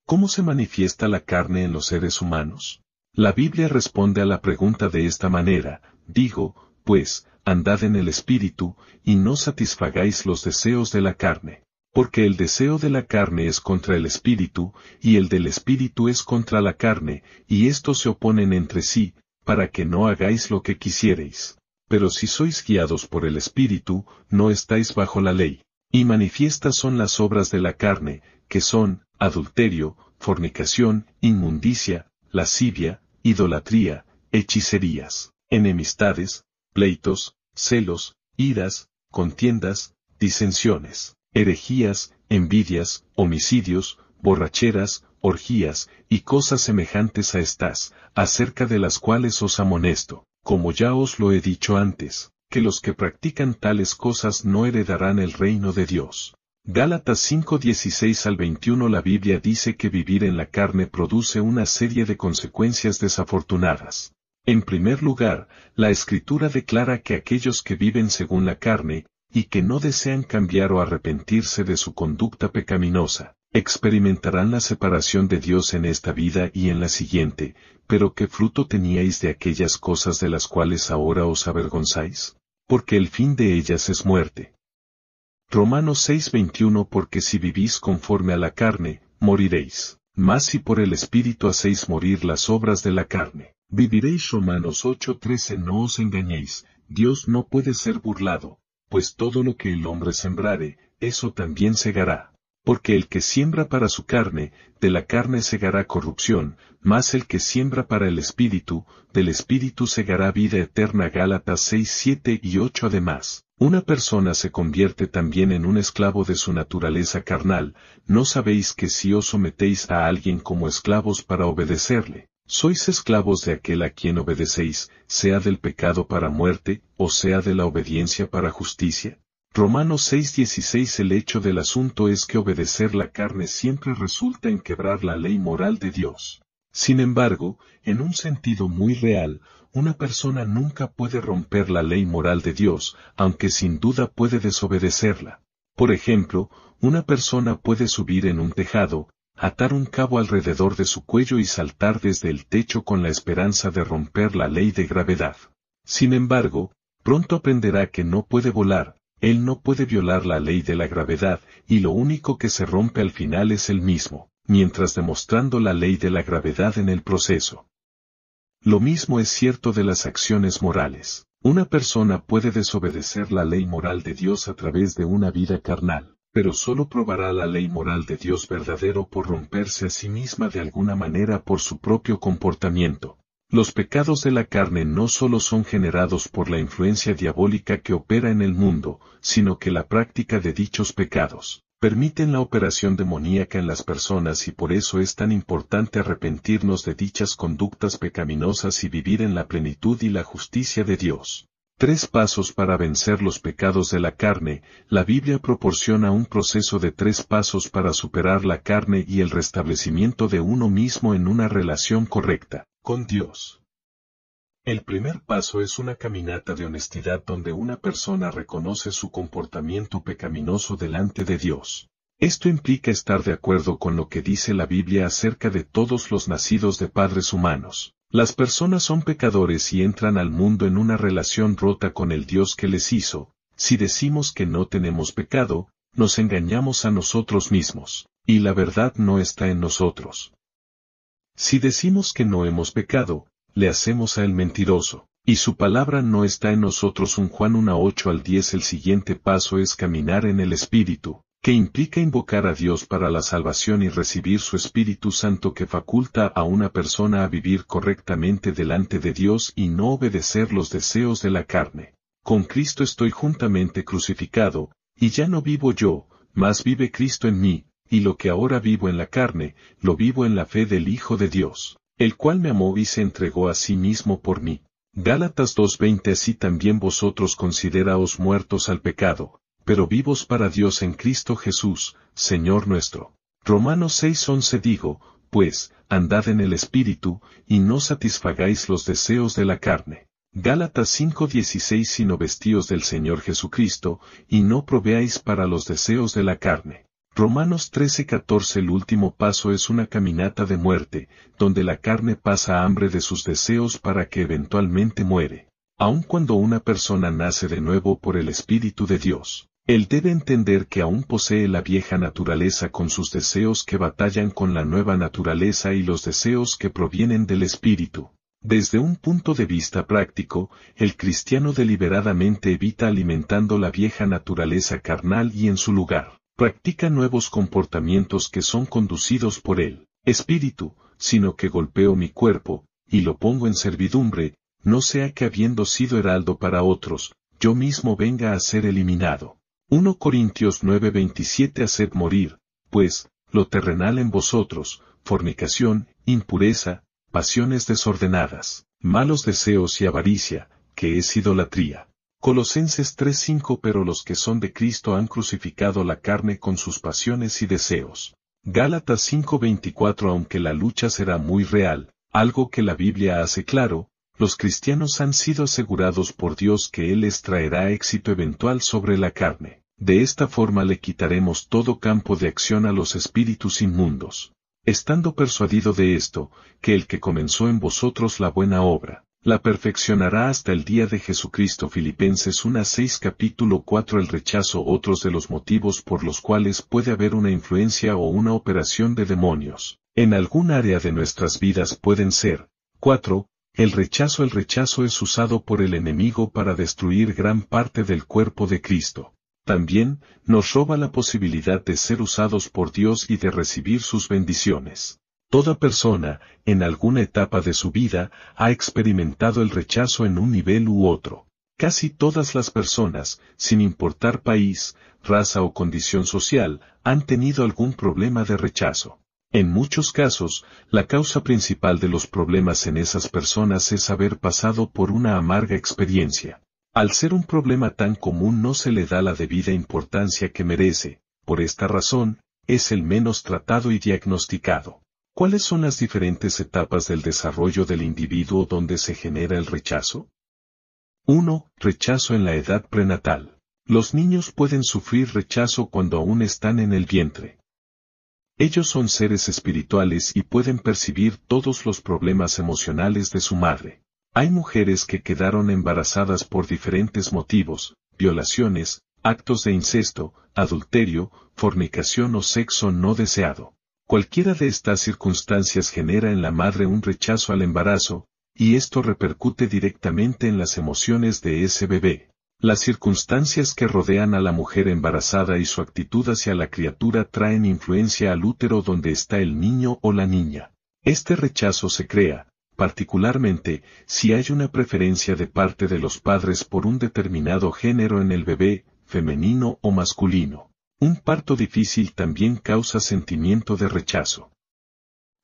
¿Cómo se manifiesta la carne en los seres humanos? La Biblia responde a la pregunta de esta manera, digo, pues, andad en el Espíritu, y no satisfagáis los deseos de la carne porque el deseo de la carne es contra el espíritu, y el del espíritu es contra la carne, y estos se oponen entre sí, para que no hagáis lo que quisiereis. Pero si sois guiados por el espíritu, no estáis bajo la ley. Y manifiestas son las obras de la carne, que son, adulterio, fornicación, inmundicia, lascivia, idolatría, hechicerías, enemistades, pleitos, celos, iras, contiendas, disensiones herejías, envidias, homicidios, borracheras, orgías, y cosas semejantes a estas, acerca de las cuales os amonesto, como ya os lo he dicho antes, que los que practican tales cosas no heredarán el reino de Dios. Gálatas 5:16 al 21 La Biblia dice que vivir en la carne produce una serie de consecuencias desafortunadas. En primer lugar, la Escritura declara que aquellos que viven según la carne, y que no desean cambiar o arrepentirse de su conducta pecaminosa, experimentarán la separación de Dios en esta vida y en la siguiente, pero ¿qué fruto teníais de aquellas cosas de las cuales ahora os avergonzáis? Porque el fin de ellas es muerte. Romanos 6:21 Porque si vivís conforme a la carne, moriréis, mas si por el Espíritu hacéis morir las obras de la carne, viviréis. Romanos 8:13 No os engañéis, Dios no puede ser burlado, pues todo lo que el hombre sembrare, eso también segará. Porque el que siembra para su carne, de la carne segará corrupción, mas el que siembra para el espíritu, del espíritu segará vida eterna. Gálatas 6, 7 y 8 Además, una persona se convierte también en un esclavo de su naturaleza carnal, ¿no sabéis que si os sometéis a alguien como esclavos para obedecerle, sois esclavos de aquel a quien obedecéis, sea del pecado para muerte, o sea de la obediencia para justicia. Romanos 6:16 El hecho del asunto es que obedecer la carne siempre resulta en quebrar la ley moral de Dios. Sin embargo, en un sentido muy real, una persona nunca puede romper la ley moral de Dios, aunque sin duda puede desobedecerla. Por ejemplo, una persona puede subir en un tejado, atar un cabo alrededor de su cuello y saltar desde el techo con la esperanza de romper la ley de gravedad. Sin embargo, pronto aprenderá que no puede volar, él no puede violar la ley de la gravedad, y lo único que se rompe al final es el mismo, mientras demostrando la ley de la gravedad en el proceso. Lo mismo es cierto de las acciones morales. Una persona puede desobedecer la ley moral de Dios a través de una vida carnal, pero solo probará la ley moral de Dios verdadero por romperse a sí misma de alguna manera por su propio comportamiento. Los pecados de la carne no solo son generados por la influencia diabólica que opera en el mundo, sino que la práctica de dichos pecados permiten la operación demoníaca en las personas y por eso es tan importante arrepentirnos de dichas conductas pecaminosas y vivir en la plenitud y la justicia de Dios. Tres pasos para vencer los pecados de la carne, la Biblia proporciona un proceso de tres pasos para superar la carne y el restablecimiento de uno mismo en una relación correcta con Dios. El primer paso es una caminata de honestidad donde una persona reconoce su comportamiento pecaminoso delante de Dios. Esto implica estar de acuerdo con lo que dice la Biblia acerca de todos los nacidos de padres humanos. Las personas son pecadores y entran al mundo en una relación rota con el Dios que les hizo. Si decimos que no tenemos pecado, nos engañamos a nosotros mismos, y la verdad no está en nosotros. Si decimos que no hemos pecado, le hacemos a él mentiroso, y su palabra no está en nosotros. Un Juan 1 8 al 10 El siguiente paso es caminar en el Espíritu, que implica invocar a Dios para la salvación y recibir su Espíritu Santo que faculta a una persona a vivir correctamente delante de Dios y no obedecer los deseos de la carne. Con Cristo estoy juntamente crucificado, y ya no vivo yo, mas vive Cristo en mí, y lo que ahora vivo en la carne, lo vivo en la fe del Hijo de Dios el cual me amó y se entregó a sí mismo por mí. Gálatas 2.20 Así también vosotros consideraos muertos al pecado, pero vivos para Dios en Cristo Jesús, Señor nuestro. Romanos 6.11 Digo, pues, andad en el Espíritu, y no satisfagáis los deseos de la carne. Gálatas 5.16 Sino vestíos del Señor Jesucristo, y no proveáis para los deseos de la carne. Romanos 13:14 El último paso es una caminata de muerte, donde la carne pasa hambre de sus deseos para que eventualmente muere. Aun cuando una persona nace de nuevo por el Espíritu de Dios, él debe entender que aún posee la vieja naturaleza con sus deseos que batallan con la nueva naturaleza y los deseos que provienen del Espíritu. Desde un punto de vista práctico, el cristiano deliberadamente evita alimentando la vieja naturaleza carnal y en su lugar practica nuevos comportamientos que son conducidos por el espíritu, sino que golpeo mi cuerpo, y lo pongo en servidumbre, no sea que habiendo sido heraldo para otros, yo mismo venga a ser eliminado. 1 Corintios 9:27 Haced morir, pues, lo terrenal en vosotros, fornicación, impureza, pasiones desordenadas, malos deseos y avaricia, que es idolatría Colosenses 3:5 Pero los que son de Cristo han crucificado la carne con sus pasiones y deseos. Gálatas 5:24 Aunque la lucha será muy real, algo que la Biblia hace claro, los cristianos han sido asegurados por Dios que Él les traerá éxito eventual sobre la carne. De esta forma le quitaremos todo campo de acción a los espíritus inmundos. Estando persuadido de esto, que el que comenzó en vosotros la buena obra, la perfeccionará hasta el día de Jesucristo Filipenses 1 6 capítulo 4 El rechazo otros de los motivos por los cuales puede haber una influencia o una operación de demonios. En algún área de nuestras vidas pueden ser. 4. El rechazo El rechazo es usado por el enemigo para destruir gran parte del cuerpo de Cristo. También, nos roba la posibilidad de ser usados por Dios y de recibir sus bendiciones. Toda persona, en alguna etapa de su vida, ha experimentado el rechazo en un nivel u otro. Casi todas las personas, sin importar país, raza o condición social, han tenido algún problema de rechazo. En muchos casos, la causa principal de los problemas en esas personas es haber pasado por una amarga experiencia. Al ser un problema tan común no se le da la debida importancia que merece, por esta razón, es el menos tratado y diagnosticado. ¿Cuáles son las diferentes etapas del desarrollo del individuo donde se genera el rechazo? 1. Rechazo en la edad prenatal. Los niños pueden sufrir rechazo cuando aún están en el vientre. Ellos son seres espirituales y pueden percibir todos los problemas emocionales de su madre. Hay mujeres que quedaron embarazadas por diferentes motivos, violaciones, actos de incesto, adulterio, fornicación o sexo no deseado. Cualquiera de estas circunstancias genera en la madre un rechazo al embarazo, y esto repercute directamente en las emociones de ese bebé. Las circunstancias que rodean a la mujer embarazada y su actitud hacia la criatura traen influencia al útero donde está el niño o la niña. Este rechazo se crea, particularmente, si hay una preferencia de parte de los padres por un determinado género en el bebé, femenino o masculino. Un parto difícil también causa sentimiento de rechazo.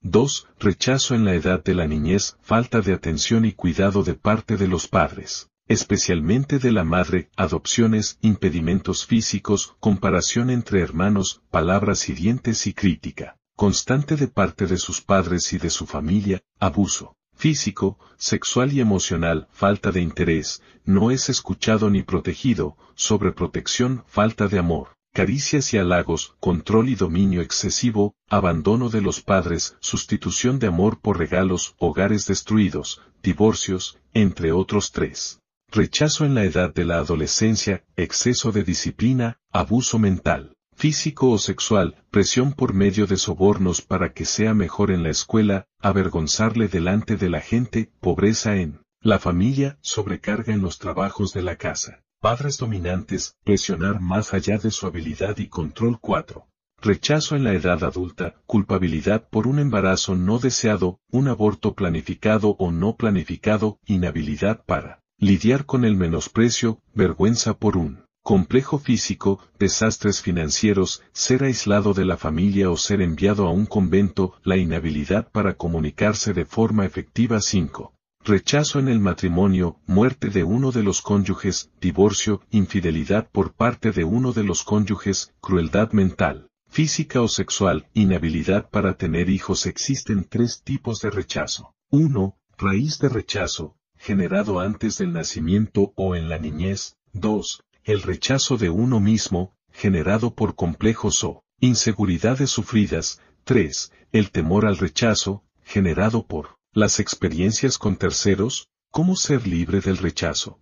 2. Rechazo en la edad de la niñez, falta de atención y cuidado de parte de los padres, especialmente de la madre, adopciones, impedimentos físicos, comparación entre hermanos, palabras hirientes y crítica, constante de parte de sus padres y de su familia, abuso físico, sexual y emocional, falta de interés, no es escuchado ni protegido, sobreprotección, falta de amor caricias y halagos, control y dominio excesivo, abandono de los padres, sustitución de amor por regalos, hogares destruidos, divorcios, entre otros tres. Rechazo en la edad de la adolescencia, exceso de disciplina, abuso mental, físico o sexual, presión por medio de sobornos para que sea mejor en la escuela, avergonzarle delante de la gente, pobreza en la familia, sobrecarga en los trabajos de la casa. Padres dominantes, presionar más allá de su habilidad y control 4. Rechazo en la edad adulta, culpabilidad por un embarazo no deseado, un aborto planificado o no planificado, inhabilidad para lidiar con el menosprecio, vergüenza por un complejo físico, desastres financieros, ser aislado de la familia o ser enviado a un convento, la inhabilidad para comunicarse de forma efectiva 5 rechazo en el matrimonio, muerte de uno de los cónyuges, divorcio, infidelidad por parte de uno de los cónyuges, crueldad mental, física o sexual, inhabilidad para tener hijos. Existen tres tipos de rechazo. 1. Raíz de rechazo, generado antes del nacimiento o en la niñez. 2. El rechazo de uno mismo, generado por complejos o inseguridades sufridas. 3. El temor al rechazo, generado por las experiencias con terceros, ¿cómo ser libre del rechazo?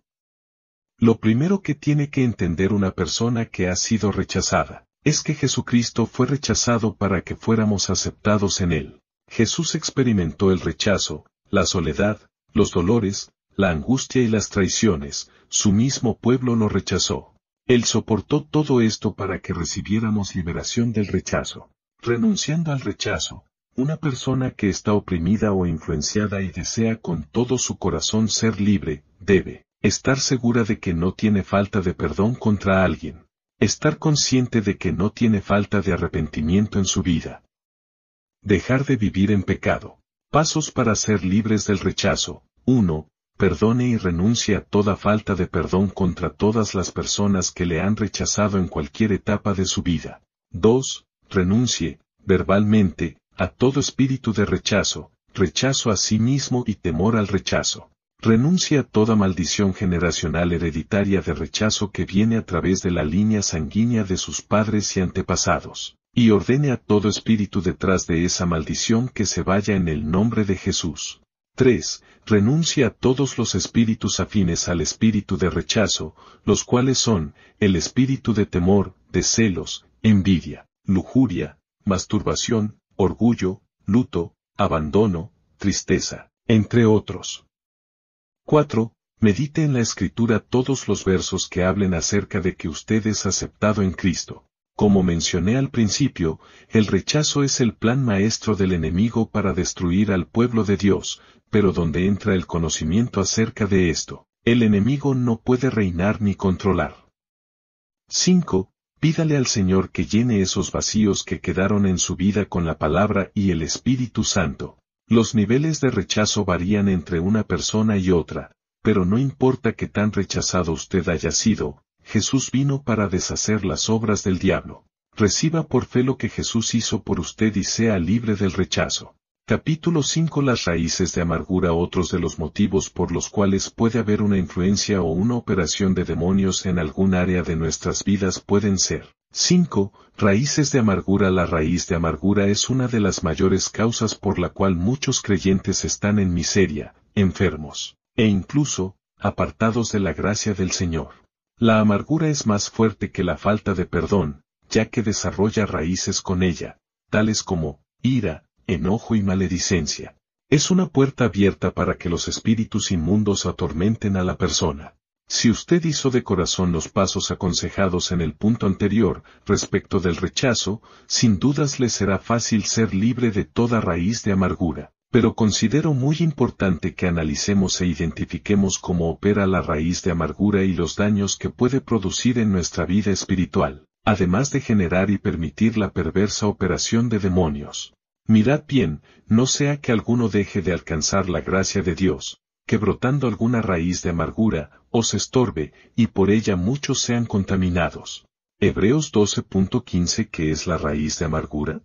Lo primero que tiene que entender una persona que ha sido rechazada, es que Jesucristo fue rechazado para que fuéramos aceptados en Él. Jesús experimentó el rechazo, la soledad, los dolores, la angustia y las traiciones, su mismo pueblo lo rechazó. Él soportó todo esto para que recibiéramos liberación del rechazo. Renunciando al rechazo, una persona que está oprimida o influenciada y desea con todo su corazón ser libre, debe estar segura de que no tiene falta de perdón contra alguien. Estar consciente de que no tiene falta de arrepentimiento en su vida. Dejar de vivir en pecado. Pasos para ser libres del rechazo. 1. Perdone y renuncie a toda falta de perdón contra todas las personas que le han rechazado en cualquier etapa de su vida. 2. Renuncie, verbalmente, a todo espíritu de rechazo, rechazo a sí mismo y temor al rechazo. Renuncia a toda maldición generacional hereditaria de rechazo que viene a través de la línea sanguínea de sus padres y antepasados, y ordene a todo espíritu detrás de esa maldición que se vaya en el nombre de Jesús. 3. Renuncia a todos los espíritus afines al espíritu de rechazo, los cuales son, el espíritu de temor, de celos, envidia, lujuria, masturbación, orgullo, luto, abandono, tristeza, entre otros. 4. Medite en la escritura todos los versos que hablen acerca de que usted es aceptado en Cristo. Como mencioné al principio, el rechazo es el plan maestro del enemigo para destruir al pueblo de Dios, pero donde entra el conocimiento acerca de esto, el enemigo no puede reinar ni controlar. 5. Pídale al Señor que llene esos vacíos que quedaron en su vida con la palabra y el Espíritu Santo. Los niveles de rechazo varían entre una persona y otra, pero no importa que tan rechazado usted haya sido, Jesús vino para deshacer las obras del diablo. Reciba por fe lo que Jesús hizo por usted y sea libre del rechazo. Capítulo 5 Las raíces de amargura Otros de los motivos por los cuales puede haber una influencia o una operación de demonios en algún área de nuestras vidas pueden ser 5. Raíces de amargura La raíz de amargura es una de las mayores causas por la cual muchos creyentes están en miseria, enfermos, e incluso, apartados de la gracia del Señor. La amargura es más fuerte que la falta de perdón, ya que desarrolla raíces con ella, tales como ira, enojo y maledicencia. Es una puerta abierta para que los espíritus inmundos atormenten a la persona. Si usted hizo de corazón los pasos aconsejados en el punto anterior respecto del rechazo, sin dudas le será fácil ser libre de toda raíz de amargura. Pero considero muy importante que analicemos e identifiquemos cómo opera la raíz de amargura y los daños que puede producir en nuestra vida espiritual, además de generar y permitir la perversa operación de demonios. Mirad bien, no sea que alguno deje de alcanzar la gracia de Dios, que brotando alguna raíz de amargura, os estorbe, y por ella muchos sean contaminados. Hebreos 12.15 ¿Qué es la raíz de amargura?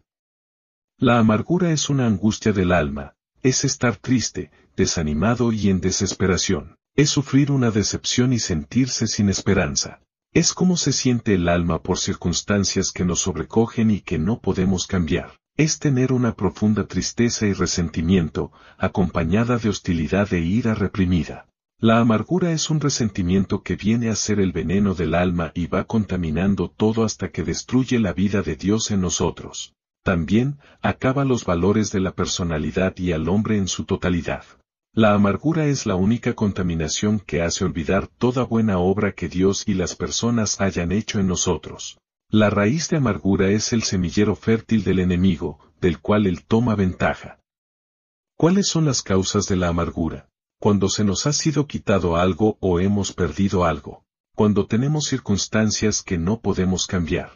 La amargura es una angustia del alma, es estar triste, desanimado y en desesperación, es sufrir una decepción y sentirse sin esperanza. Es como se siente el alma por circunstancias que nos sobrecogen y que no podemos cambiar es tener una profunda tristeza y resentimiento, acompañada de hostilidad e ira reprimida. La amargura es un resentimiento que viene a ser el veneno del alma y va contaminando todo hasta que destruye la vida de Dios en nosotros. También, acaba los valores de la personalidad y al hombre en su totalidad. La amargura es la única contaminación que hace olvidar toda buena obra que Dios y las personas hayan hecho en nosotros. La raíz de amargura es el semillero fértil del enemigo, del cual él toma ventaja. ¿Cuáles son las causas de la amargura? Cuando se nos ha sido quitado algo o hemos perdido algo. Cuando tenemos circunstancias que no podemos cambiar.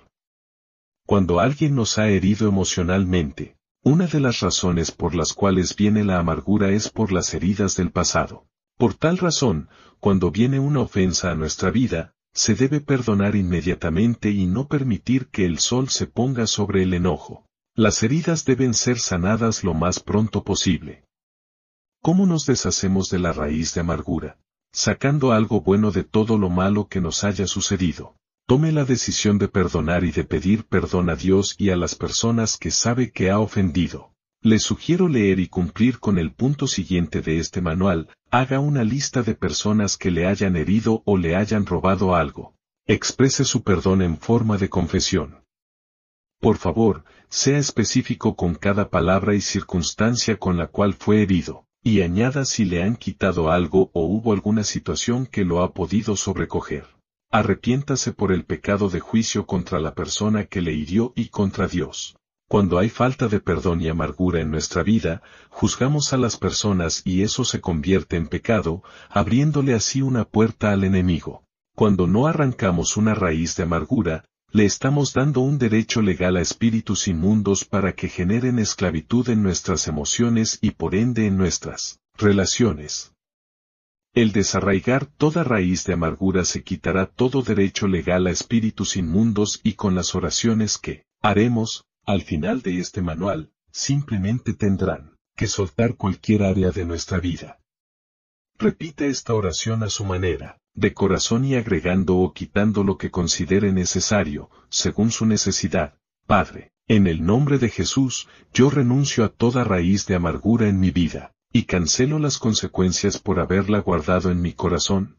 Cuando alguien nos ha herido emocionalmente. Una de las razones por las cuales viene la amargura es por las heridas del pasado. Por tal razón, cuando viene una ofensa a nuestra vida, se debe perdonar inmediatamente y no permitir que el sol se ponga sobre el enojo. Las heridas deben ser sanadas lo más pronto posible. ¿Cómo nos deshacemos de la raíz de amargura? Sacando algo bueno de todo lo malo que nos haya sucedido. Tome la decisión de perdonar y de pedir perdón a Dios y a las personas que sabe que ha ofendido. Le sugiero leer y cumplir con el punto siguiente de este manual, haga una lista de personas que le hayan herido o le hayan robado algo. Exprese su perdón en forma de confesión. Por favor, sea específico con cada palabra y circunstancia con la cual fue herido, y añada si le han quitado algo o hubo alguna situación que lo ha podido sobrecoger. Arrepiéntase por el pecado de juicio contra la persona que le hirió y contra Dios. Cuando hay falta de perdón y amargura en nuestra vida, juzgamos a las personas y eso se convierte en pecado, abriéndole así una puerta al enemigo. Cuando no arrancamos una raíz de amargura, le estamos dando un derecho legal a espíritus inmundos para que generen esclavitud en nuestras emociones y por ende en nuestras relaciones. El desarraigar toda raíz de amargura se quitará todo derecho legal a espíritus inmundos y con las oraciones que haremos, al final de este manual, simplemente tendrán que soltar cualquier área de nuestra vida. Repite esta oración a su manera, de corazón y agregando o quitando lo que considere necesario, según su necesidad. Padre, en el nombre de Jesús, yo renuncio a toda raíz de amargura en mi vida, y cancelo las consecuencias por haberla guardado en mi corazón.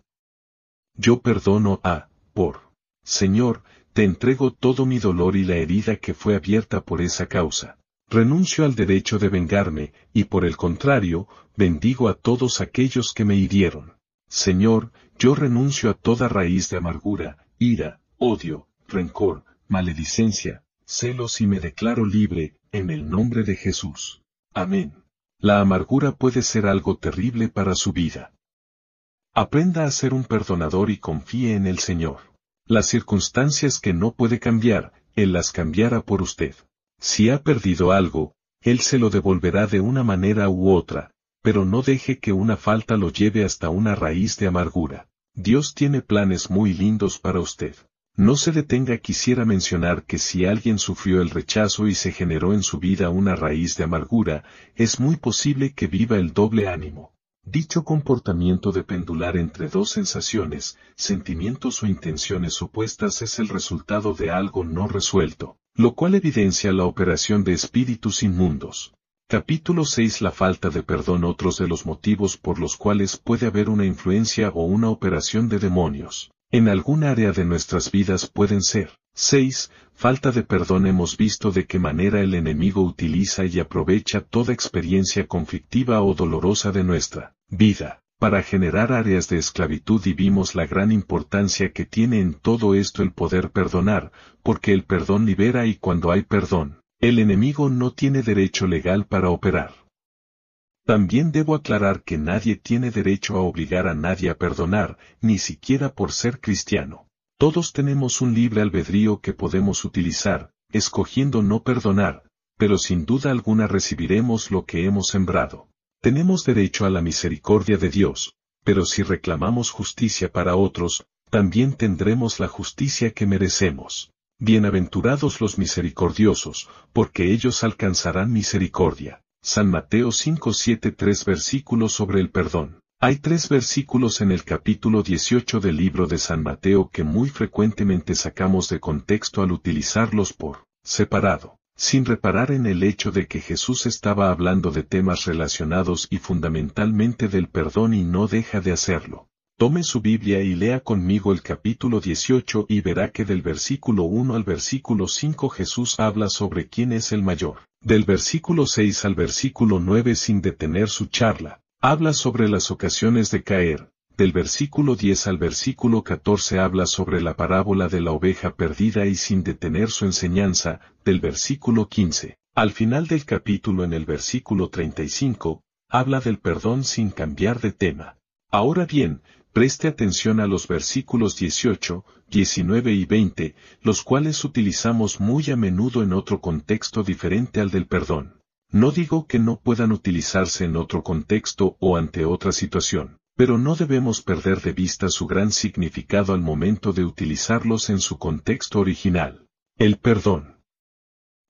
Yo perdono a, por, Señor, te entrego todo mi dolor y la herida que fue abierta por esa causa. Renuncio al derecho de vengarme, y por el contrario, bendigo a todos aquellos que me hirieron. Señor, yo renuncio a toda raíz de amargura, ira, odio, rencor, maledicencia, celos y me declaro libre, en el nombre de Jesús. Amén. La amargura puede ser algo terrible para su vida. Aprenda a ser un perdonador y confíe en el Señor. Las circunstancias que no puede cambiar, Él las cambiará por usted. Si ha perdido algo, Él se lo devolverá de una manera u otra, pero no deje que una falta lo lleve hasta una raíz de amargura. Dios tiene planes muy lindos para usted. No se detenga quisiera mencionar que si alguien sufrió el rechazo y se generó en su vida una raíz de amargura, es muy posible que viva el doble ánimo. Dicho comportamiento de pendular entre dos sensaciones, sentimientos o intenciones opuestas es el resultado de algo no resuelto, lo cual evidencia la operación de espíritus inmundos. Capítulo 6 La falta de perdón Otros de los motivos por los cuales puede haber una influencia o una operación de demonios en algún área de nuestras vidas pueden ser. 6. Falta de perdón hemos visto de qué manera el enemigo utiliza y aprovecha toda experiencia conflictiva o dolorosa de nuestra vida para generar áreas de esclavitud y vimos la gran importancia que tiene en todo esto el poder perdonar, porque el perdón libera y cuando hay perdón, el enemigo no tiene derecho legal para operar. También debo aclarar que nadie tiene derecho a obligar a nadie a perdonar, ni siquiera por ser cristiano. Todos tenemos un libre albedrío que podemos utilizar, escogiendo no perdonar, pero sin duda alguna recibiremos lo que hemos sembrado. Tenemos derecho a la misericordia de Dios, pero si reclamamos justicia para otros, también tendremos la justicia que merecemos. Bienaventurados los misericordiosos, porque ellos alcanzarán misericordia. San Mateo 5 7 3 versículos sobre el perdón. Hay tres versículos en el capítulo 18 del libro de San Mateo que muy frecuentemente sacamos de contexto al utilizarlos por separado, sin reparar en el hecho de que Jesús estaba hablando de temas relacionados y fundamentalmente del perdón y no deja de hacerlo. Tome su Biblia y lea conmigo el capítulo 18 y verá que del versículo 1 al versículo 5 Jesús habla sobre quién es el mayor. Del versículo 6 al versículo 9 sin detener su charla, habla sobre las ocasiones de caer, del versículo 10 al versículo 14 habla sobre la parábola de la oveja perdida y sin detener su enseñanza, del versículo 15, al final del capítulo en el versículo 35, habla del perdón sin cambiar de tema. Ahora bien, Preste atención a los versículos 18, 19 y 20, los cuales utilizamos muy a menudo en otro contexto diferente al del perdón. No digo que no puedan utilizarse en otro contexto o ante otra situación, pero no debemos perder de vista su gran significado al momento de utilizarlos en su contexto original. El perdón.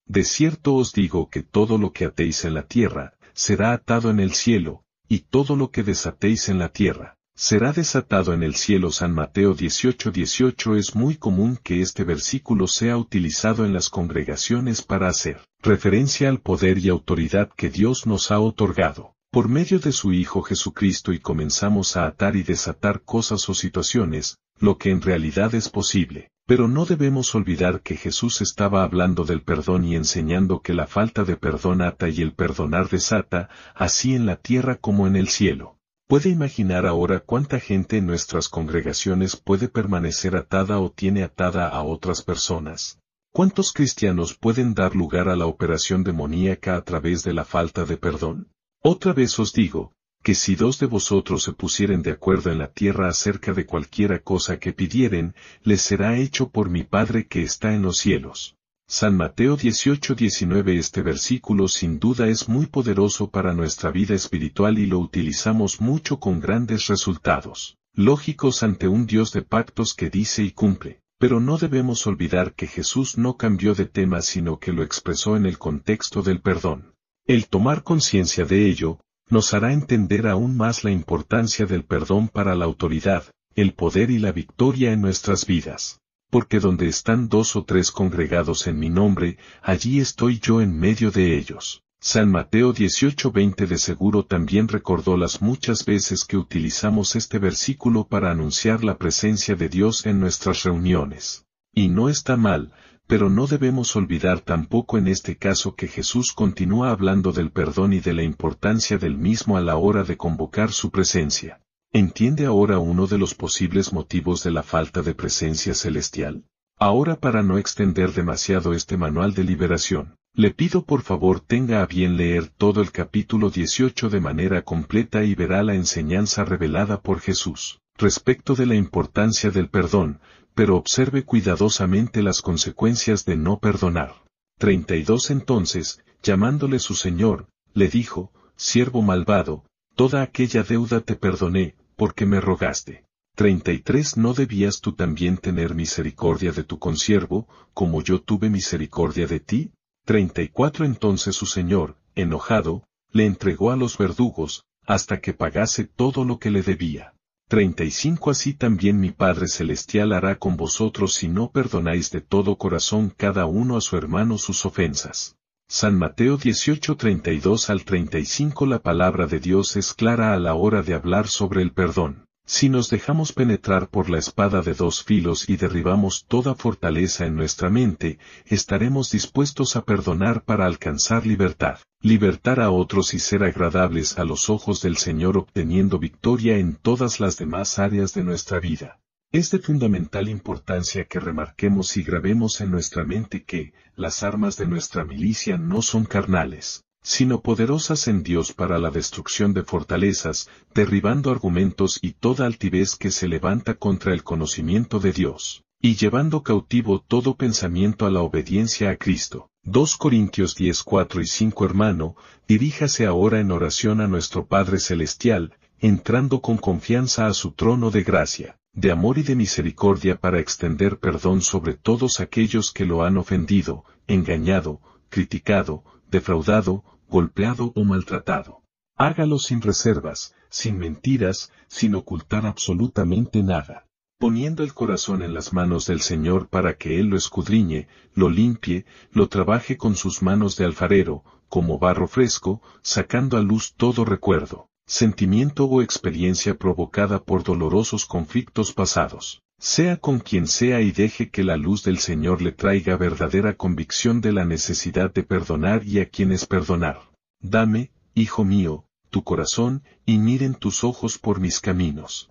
De cierto os digo que todo lo que atéis en la tierra, será atado en el cielo, y todo lo que desatéis en la tierra, será desatado en el cielo. San Mateo 18:18 es muy común que este versículo sea utilizado en las congregaciones para hacer referencia al poder y autoridad que Dios nos ha otorgado por medio de su Hijo Jesucristo y comenzamos a atar y desatar cosas o situaciones, lo que en realidad es posible. Pero no debemos olvidar que Jesús estaba hablando del perdón y enseñando que la falta de perdón ata y el perdonar desata, así en la tierra como en el cielo. ¿Puede imaginar ahora cuánta gente en nuestras congregaciones puede permanecer atada o tiene atada a otras personas? ¿Cuántos cristianos pueden dar lugar a la operación demoníaca a través de la falta de perdón? Otra vez os digo, que si dos de vosotros se pusieren de acuerdo en la tierra acerca de cualquiera cosa que pidieren, les será hecho por mi Padre que está en los cielos. San Mateo 18-19 Este versículo sin duda es muy poderoso para nuestra vida espiritual y lo utilizamos mucho con grandes resultados, lógicos ante un Dios de pactos que dice y cumple. Pero no debemos olvidar que Jesús no cambió de tema sino que lo expresó en el contexto del perdón. El tomar conciencia de ello, nos hará entender aún más la importancia del perdón para la autoridad, el poder y la victoria en nuestras vidas porque donde están dos o tres congregados en mi nombre, allí estoy yo en medio de ellos. San Mateo 18:20 de seguro también recordó las muchas veces que utilizamos este versículo para anunciar la presencia de Dios en nuestras reuniones. Y no está mal, pero no debemos olvidar tampoco en este caso que Jesús continúa hablando del perdón y de la importancia del mismo a la hora de convocar su presencia. ¿Entiende ahora uno de los posibles motivos de la falta de presencia celestial? Ahora para no extender demasiado este manual de liberación, le pido por favor tenga a bien leer todo el capítulo 18 de manera completa y verá la enseñanza revelada por Jesús, respecto de la importancia del perdón, pero observe cuidadosamente las consecuencias de no perdonar. 32 Entonces, llamándole su Señor, le dijo, siervo malvado, toda aquella deuda te perdoné, porque me rogaste. 33 ¿No debías tú también tener misericordia de tu consiervo, como yo tuve misericordia de ti? 34 Entonces su señor, enojado, le entregó a los verdugos, hasta que pagase todo lo que le debía. 35 Así también mi Padre Celestial hará con vosotros si no perdonáis de todo corazón cada uno a su hermano sus ofensas. San Mateo 18:32 al 35 La palabra de Dios es clara a la hora de hablar sobre el perdón. Si nos dejamos penetrar por la espada de dos filos y derribamos toda fortaleza en nuestra mente, estaremos dispuestos a perdonar para alcanzar libertad, libertar a otros y ser agradables a los ojos del Señor obteniendo victoria en todas las demás áreas de nuestra vida. Es de fundamental importancia que remarquemos y grabemos en nuestra mente que, las armas de nuestra milicia no son carnales, sino poderosas en Dios para la destrucción de fortalezas, derribando argumentos y toda altivez que se levanta contra el conocimiento de Dios, y llevando cautivo todo pensamiento a la obediencia a Cristo. 2 Corintios 10, 4 y 5 Hermano, diríjase ahora en oración a nuestro Padre Celestial, entrando con confianza a su trono de gracia, de amor y de misericordia para extender perdón sobre todos aquellos que lo han ofendido, engañado, criticado, defraudado, golpeado o maltratado. Hágalo sin reservas, sin mentiras, sin ocultar absolutamente nada, poniendo el corazón en las manos del Señor para que Él lo escudriñe, lo limpie, lo trabaje con sus manos de alfarero, como barro fresco, sacando a luz todo recuerdo, sentimiento o experiencia provocada por dolorosos conflictos pasados. Sea con quien sea y deje que la luz del Señor le traiga verdadera convicción de la necesidad de perdonar y a quienes perdonar. Dame, hijo mío, tu corazón, y miren tus ojos por mis caminos.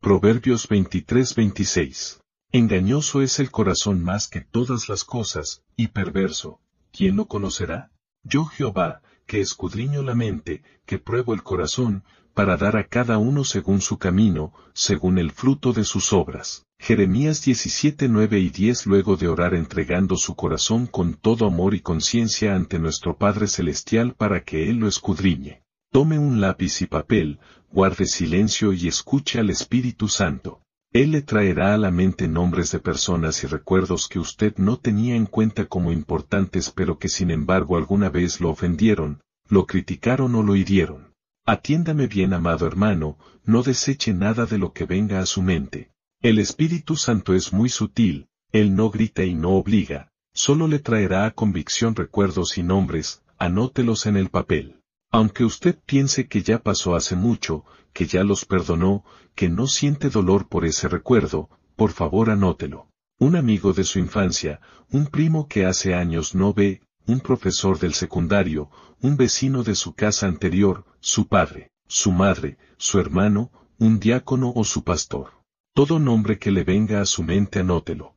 Proverbios 23-26. Engañoso es el corazón más que todas las cosas, y perverso, ¿quién lo conocerá? Yo Jehová, que escudriño la mente, que pruebo el corazón, para dar a cada uno según su camino, según el fruto de sus obras. Jeremías 17, 9 y 10 Luego de orar entregando su corazón con todo amor y conciencia ante nuestro Padre Celestial para que Él lo escudriñe. Tome un lápiz y papel, guarde silencio y escuche al Espíritu Santo. Él le traerá a la mente nombres de personas y recuerdos que usted no tenía en cuenta como importantes pero que sin embargo alguna vez lo ofendieron, lo criticaron o lo hirieron. Atiéndame bien amado hermano, no deseche nada de lo que venga a su mente. El Espíritu Santo es muy sutil, Él no grita y no obliga, solo le traerá a convicción recuerdos y nombres, anótelos en el papel. Aunque usted piense que ya pasó hace mucho, que ya los perdonó, que no siente dolor por ese recuerdo, por favor anótelo. Un amigo de su infancia, un primo que hace años no ve, un profesor del secundario, un vecino de su casa anterior, su padre, su madre, su hermano, un diácono o su pastor. Todo nombre que le venga a su mente anótelo.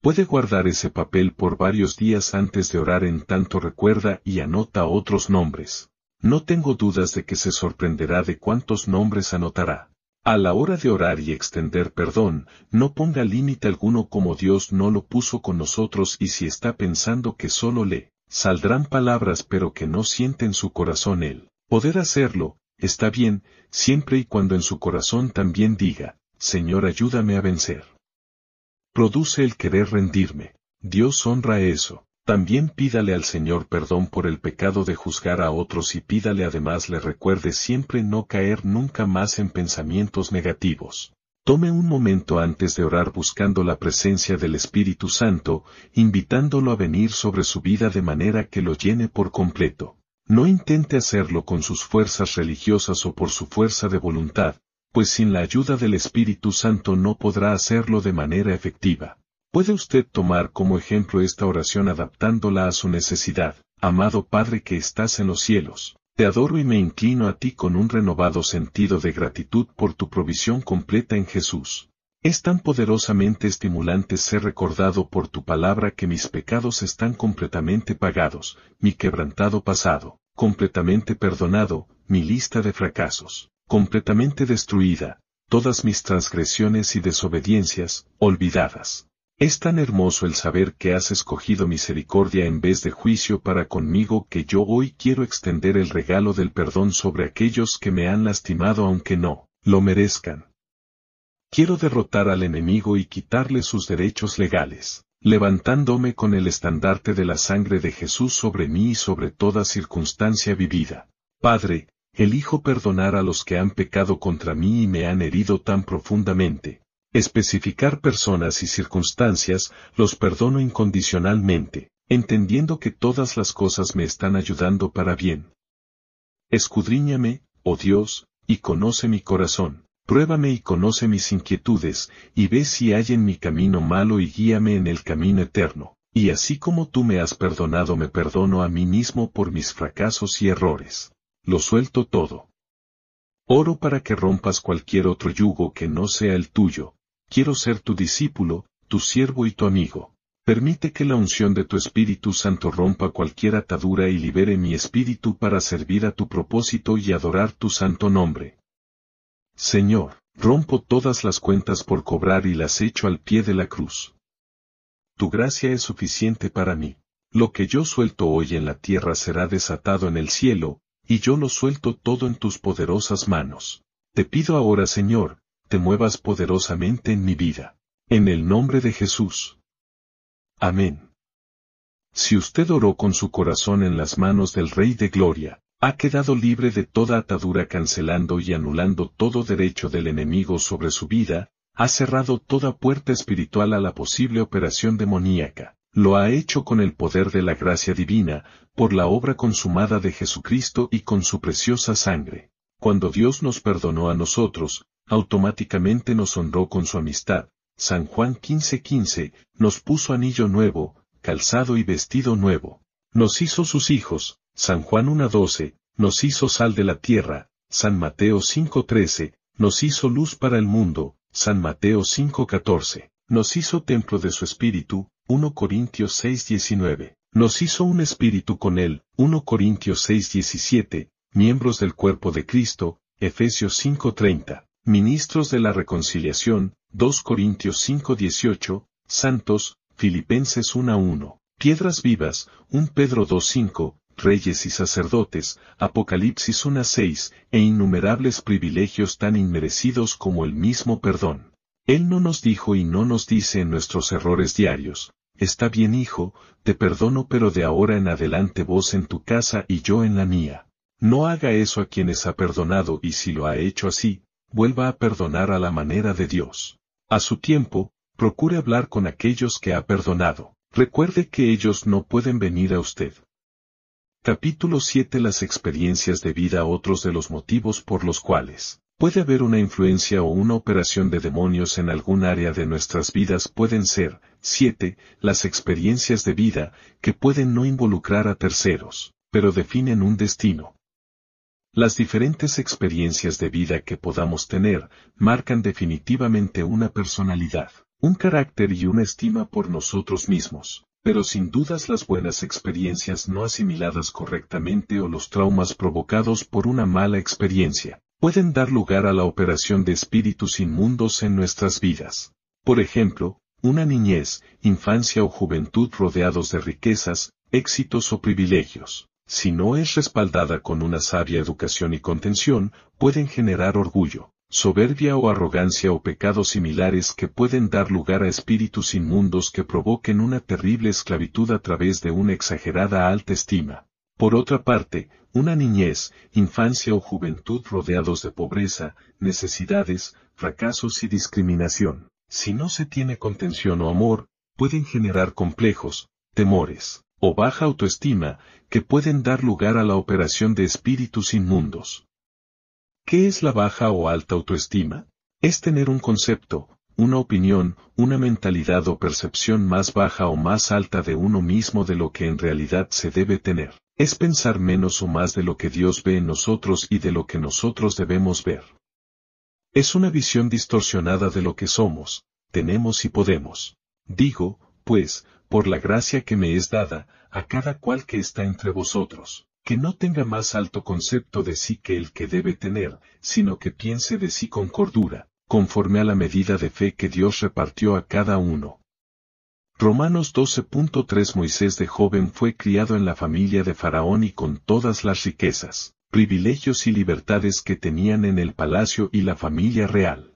Puede guardar ese papel por varios días antes de orar en tanto recuerda y anota otros nombres. No tengo dudas de que se sorprenderá de cuántos nombres anotará. A la hora de orar y extender perdón, no ponga límite alguno como Dios no lo puso con nosotros y si está pensando que solo le saldrán palabras pero que no siente en su corazón Él. Poder hacerlo, está bien, siempre y cuando en su corazón también diga, Señor ayúdame a vencer. Produce el querer rendirme. Dios honra eso. También pídale al Señor perdón por el pecado de juzgar a otros y pídale además le recuerde siempre no caer nunca más en pensamientos negativos. Tome un momento antes de orar buscando la presencia del Espíritu Santo, invitándolo a venir sobre su vida de manera que lo llene por completo. No intente hacerlo con sus fuerzas religiosas o por su fuerza de voluntad, pues sin la ayuda del Espíritu Santo no podrá hacerlo de manera efectiva. Puede usted tomar como ejemplo esta oración adaptándola a su necesidad. Amado Padre que estás en los cielos, te adoro y me inclino a ti con un renovado sentido de gratitud por tu provisión completa en Jesús. Es tan poderosamente estimulante ser recordado por tu palabra que mis pecados están completamente pagados, mi quebrantado pasado, completamente perdonado, mi lista de fracasos, completamente destruida, todas mis transgresiones y desobediencias, olvidadas. Es tan hermoso el saber que has escogido misericordia en vez de juicio para conmigo que yo hoy quiero extender el regalo del perdón sobre aquellos que me han lastimado aunque no lo merezcan. Quiero derrotar al enemigo y quitarle sus derechos legales, levantándome con el estandarte de la sangre de Jesús sobre mí y sobre toda circunstancia vivida. Padre, elijo perdonar a los que han pecado contra mí y me han herido tan profundamente. Especificar personas y circunstancias, los perdono incondicionalmente, entendiendo que todas las cosas me están ayudando para bien. Escudriñame, oh Dios, y conoce mi corazón. Pruébame y conoce mis inquietudes, y ve si hay en mi camino malo y guíame en el camino eterno. Y así como tú me has perdonado me perdono a mí mismo por mis fracasos y errores. Lo suelto todo. Oro para que rompas cualquier otro yugo que no sea el tuyo. Quiero ser tu discípulo, tu siervo y tu amigo. Permite que la unción de tu Espíritu Santo rompa cualquier atadura y libere mi espíritu para servir a tu propósito y adorar tu santo nombre. Señor, rompo todas las cuentas por cobrar y las echo al pie de la cruz. Tu gracia es suficiente para mí. Lo que yo suelto hoy en la tierra será desatado en el cielo, y yo lo suelto todo en tus poderosas manos. Te pido ahora, Señor, te muevas poderosamente en mi vida. En el nombre de Jesús. Amén. Si usted oró con su corazón en las manos del Rey de Gloria, ha quedado libre de toda atadura cancelando y anulando todo derecho del enemigo sobre su vida, ha cerrado toda puerta espiritual a la posible operación demoníaca, lo ha hecho con el poder de la gracia divina, por la obra consumada de Jesucristo y con su preciosa sangre. Cuando Dios nos perdonó a nosotros, automáticamente nos honró con su amistad. San Juan 15:15, nos puso anillo nuevo, calzado y vestido nuevo. Nos hizo sus hijos, San Juan 1.12, nos hizo sal de la tierra, San Mateo 5.13, nos hizo luz para el mundo, San Mateo 5.14, nos hizo templo de su espíritu, 1 Corintios 6.19, nos hizo un espíritu con él, 1 Corintios 6.17, miembros del cuerpo de Cristo, Efesios 5.30, ministros de la reconciliación, 2 Corintios 5.18, santos, Filipenses 1.1, piedras vivas, 1 Pedro 2.5, reyes y sacerdotes, Apocalipsis 1.6, e innumerables privilegios tan inmerecidos como el mismo perdón. Él no nos dijo y no nos dice en nuestros errores diarios, está bien hijo, te perdono pero de ahora en adelante vos en tu casa y yo en la mía. No haga eso a quienes ha perdonado y si lo ha hecho así, vuelva a perdonar a la manera de Dios. A su tiempo, procure hablar con aquellos que ha perdonado. Recuerde que ellos no pueden venir a usted. Capítulo 7 Las experiencias de vida Otros de los motivos por los cuales puede haber una influencia o una operación de demonios en algún área de nuestras vidas pueden ser 7. Las experiencias de vida que pueden no involucrar a terceros, pero definen un destino. Las diferentes experiencias de vida que podamos tener marcan definitivamente una personalidad, un carácter y una estima por nosotros mismos. Pero sin dudas las buenas experiencias no asimiladas correctamente o los traumas provocados por una mala experiencia, pueden dar lugar a la operación de espíritus inmundos en nuestras vidas. Por ejemplo, una niñez, infancia o juventud rodeados de riquezas, éxitos o privilegios, si no es respaldada con una sabia educación y contención, pueden generar orgullo, soberbia o arrogancia o pecados similares que pueden dar lugar a espíritus inmundos que provoquen una terrible esclavitud a través de una exagerada alta estima. Por otra parte, una niñez, infancia o juventud rodeados de pobreza, necesidades, fracasos y discriminación, si no se tiene contención o amor, pueden generar complejos, temores, o baja autoestima, que pueden dar lugar a la operación de espíritus inmundos. ¿Qué es la baja o alta autoestima? Es tener un concepto, una opinión, una mentalidad o percepción más baja o más alta de uno mismo de lo que en realidad se debe tener. Es pensar menos o más de lo que Dios ve en nosotros y de lo que nosotros debemos ver. Es una visión distorsionada de lo que somos, tenemos y podemos. Digo, pues, por la gracia que me es dada, a cada cual que está entre vosotros que no tenga más alto concepto de sí que el que debe tener, sino que piense de sí con cordura, conforme a la medida de fe que Dios repartió a cada uno. Romanos 12.3 Moisés de joven fue criado en la familia de Faraón y con todas las riquezas, privilegios y libertades que tenían en el palacio y la familia real.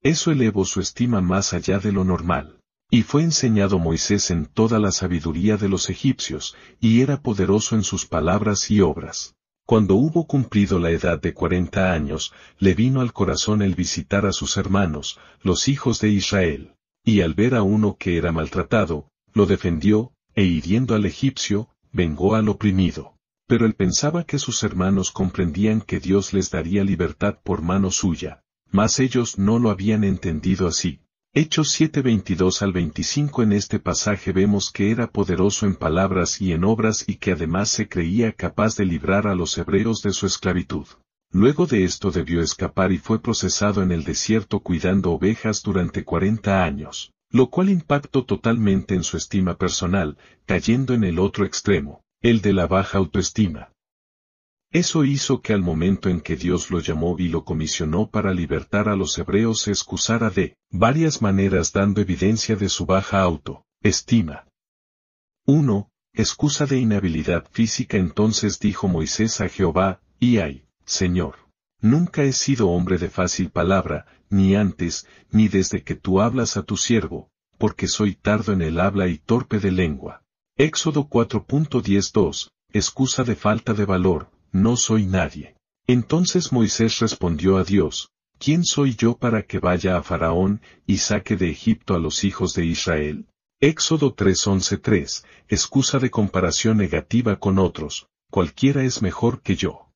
Eso elevó su estima más allá de lo normal. Y fue enseñado Moisés en toda la sabiduría de los egipcios, y era poderoso en sus palabras y obras. Cuando hubo cumplido la edad de cuarenta años, le vino al corazón el visitar a sus hermanos, los hijos de Israel. Y al ver a uno que era maltratado, lo defendió, e hiriendo al egipcio, vengó al oprimido. Pero él pensaba que sus hermanos comprendían que Dios les daría libertad por mano suya, mas ellos no lo habían entendido así. Hechos 7:22 al 25 en este pasaje vemos que era poderoso en palabras y en obras y que además se creía capaz de librar a los hebreos de su esclavitud. Luego de esto debió escapar y fue procesado en el desierto cuidando ovejas durante 40 años, lo cual impactó totalmente en su estima personal, cayendo en el otro extremo, el de la baja autoestima. Eso hizo que al momento en que Dios lo llamó y lo comisionó para libertar a los hebreos se excusara de varias maneras dando evidencia de su baja autoestima. 1. Excusa de inhabilidad física entonces dijo Moisés a Jehová, y ay, Señor. Nunca he sido hombre de fácil palabra, ni antes, ni desde que tú hablas a tu siervo, porque soy tardo en el habla y torpe de lengua. Éxodo 4.12, excusa de falta de valor, no soy nadie. Entonces Moisés respondió a Dios, ¿quién soy yo para que vaya a Faraón y saque de Egipto a los hijos de Israel? Éxodo 3.11.3, excusa de comparación negativa con otros, cualquiera es mejor que yo.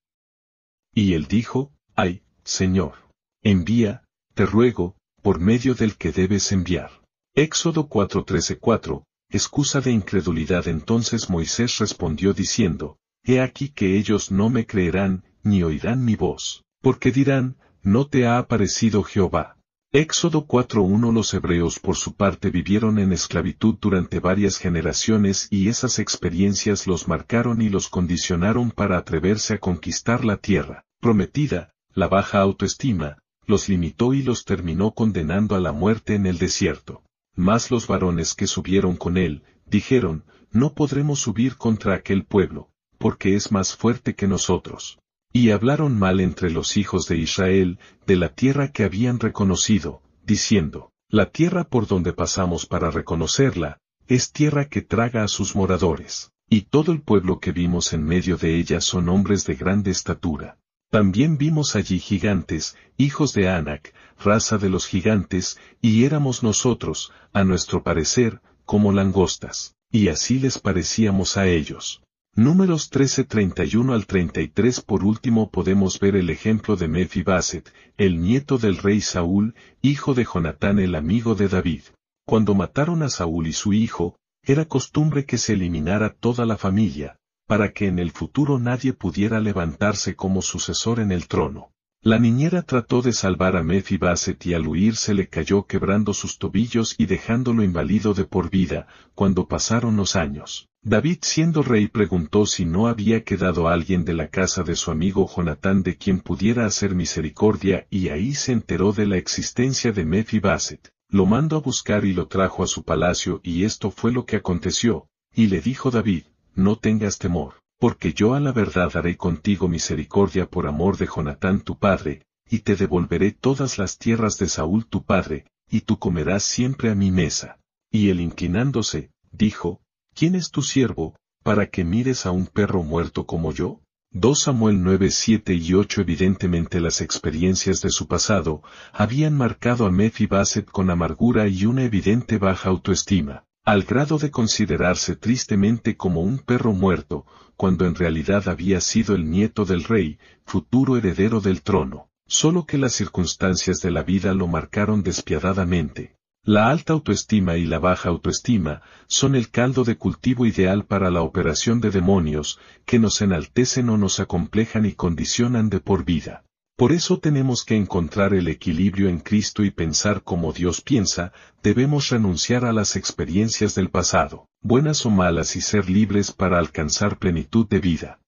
Y él dijo, ay, Señor, envía, te ruego, por medio del que debes enviar. Éxodo 4.13.4, excusa de incredulidad entonces Moisés respondió diciendo, He aquí que ellos no me creerán, ni oirán mi voz, porque dirán, no te ha aparecido Jehová. Éxodo 4.1 Los hebreos por su parte vivieron en esclavitud durante varias generaciones y esas experiencias los marcaron y los condicionaron para atreverse a conquistar la tierra prometida, la baja autoestima, los limitó y los terminó condenando a la muerte en el desierto. Mas los varones que subieron con él, dijeron, no podremos subir contra aquel pueblo, porque es más fuerte que nosotros. Y hablaron mal entre los hijos de Israel, de la tierra que habían reconocido, diciendo, La tierra por donde pasamos para reconocerla, es tierra que traga a sus moradores, y todo el pueblo que vimos en medio de ella son hombres de grande estatura. También vimos allí gigantes, hijos de Anac, raza de los gigantes, y éramos nosotros, a nuestro parecer, como langostas, y así les parecíamos a ellos. Números 13:31 al 33 Por último podemos ver el ejemplo de Mefibaset, el nieto del rey Saúl, hijo de Jonatán el amigo de David. Cuando mataron a Saúl y su hijo, era costumbre que se eliminara toda la familia, para que en el futuro nadie pudiera levantarse como sucesor en el trono. La niñera trató de salvar a Mefibaset y al huir se le cayó quebrando sus tobillos y dejándolo inválido de por vida, cuando pasaron los años. David siendo rey preguntó si no había quedado alguien de la casa de su amigo Jonatán de quien pudiera hacer misericordia y ahí se enteró de la existencia de Mephibaset. Lo mandó a buscar y lo trajo a su palacio y esto fue lo que aconteció, y le dijo David, no tengas temor, porque yo a la verdad haré contigo misericordia por amor de Jonatán tu padre, y te devolveré todas las tierras de Saúl tu padre, y tú comerás siempre a mi mesa. Y él inclinándose, dijo, ¿quién es tu siervo, para que mires a un perro muerto como yo? 2 Samuel 9, 7 y 8 Evidentemente las experiencias de su pasado habían marcado a Mephibaset con amargura y una evidente baja autoestima, al grado de considerarse tristemente como un perro muerto, cuando en realidad había sido el nieto del rey, futuro heredero del trono, solo que las circunstancias de la vida lo marcaron despiadadamente. La alta autoestima y la baja autoestima son el caldo de cultivo ideal para la operación de demonios, que nos enaltecen o nos acomplejan y condicionan de por vida. Por eso tenemos que encontrar el equilibrio en Cristo y pensar como Dios piensa, debemos renunciar a las experiencias del pasado, buenas o malas y ser libres para alcanzar plenitud de vida.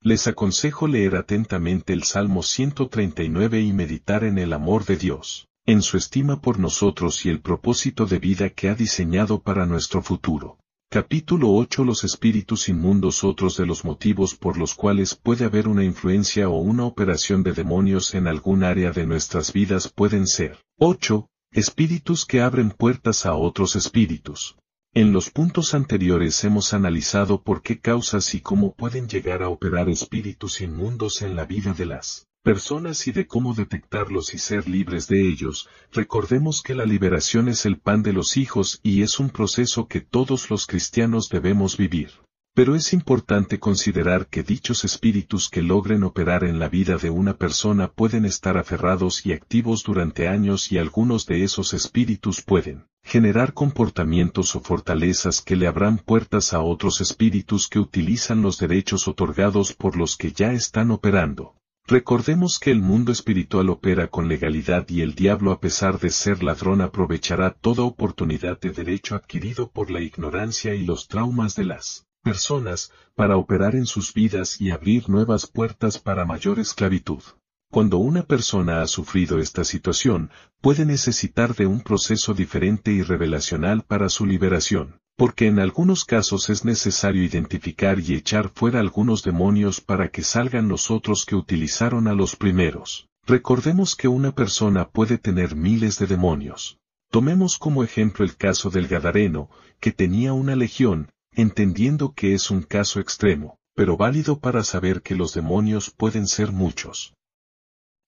Les aconsejo leer atentamente el Salmo 139 y meditar en el amor de Dios en su estima por nosotros y el propósito de vida que ha diseñado para nuestro futuro. Capítulo 8 Los espíritus inmundos Otros de los motivos por los cuales puede haber una influencia o una operación de demonios en algún área de nuestras vidas pueden ser 8. Espíritus que abren puertas a otros espíritus. En los puntos anteriores hemos analizado por qué causas y cómo pueden llegar a operar espíritus inmundos en la vida de las personas y de cómo detectarlos y ser libres de ellos, recordemos que la liberación es el pan de los hijos y es un proceso que todos los cristianos debemos vivir. Pero es importante considerar que dichos espíritus que logren operar en la vida de una persona pueden estar aferrados y activos durante años y algunos de esos espíritus pueden generar comportamientos o fortalezas que le abran puertas a otros espíritus que utilizan los derechos otorgados por los que ya están operando. Recordemos que el mundo espiritual opera con legalidad y el diablo a pesar de ser ladrón aprovechará toda oportunidad de derecho adquirido por la ignorancia y los traumas de las personas, para operar en sus vidas y abrir nuevas puertas para mayor esclavitud. Cuando una persona ha sufrido esta situación, puede necesitar de un proceso diferente y revelacional para su liberación, porque en algunos casos es necesario identificar y echar fuera algunos demonios para que salgan los otros que utilizaron a los primeros. Recordemos que una persona puede tener miles de demonios. Tomemos como ejemplo el caso del Gadareno, que tenía una legión, entendiendo que es un caso extremo, pero válido para saber que los demonios pueden ser muchos.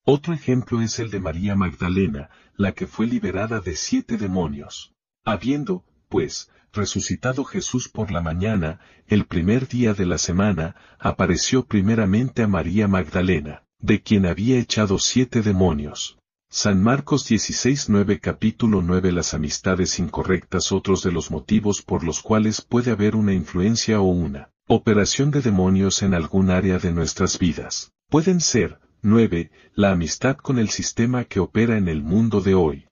Otro ejemplo es el de María Magdalena, la que fue liberada de siete demonios. Habiendo, pues, resucitado Jesús por la mañana, el primer día de la semana, apareció primeramente a María Magdalena, de quien había echado siete demonios. San Marcos 16:9 Capítulo 9 Las amistades incorrectas Otros de los motivos por los cuales puede haber una influencia o una operación de demonios en algún área de nuestras vidas. Pueden ser, 9. La amistad con el sistema que opera en el mundo de hoy.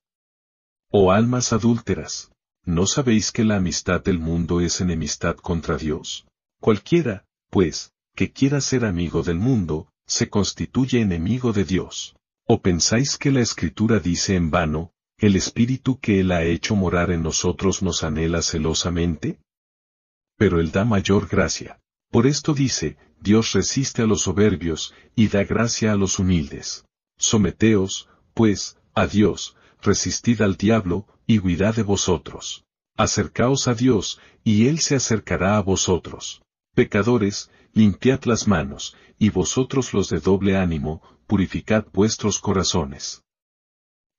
O almas adúlteras. ¿No sabéis que la amistad del mundo es enemistad contra Dios? Cualquiera, pues, que quiera ser amigo del mundo, se constituye enemigo de Dios. ¿O pensáis que la Escritura dice en vano, el Espíritu que Él ha hecho morar en nosotros nos anhela celosamente? Pero Él da mayor gracia. Por esto dice, Dios resiste a los soberbios, y da gracia a los humildes. Someteos, pues, a Dios, resistid al diablo, y huirá de vosotros. Acercaos a Dios, y Él se acercará a vosotros. Pecadores, limpiad las manos, y vosotros los de doble ánimo, purificad vuestros corazones.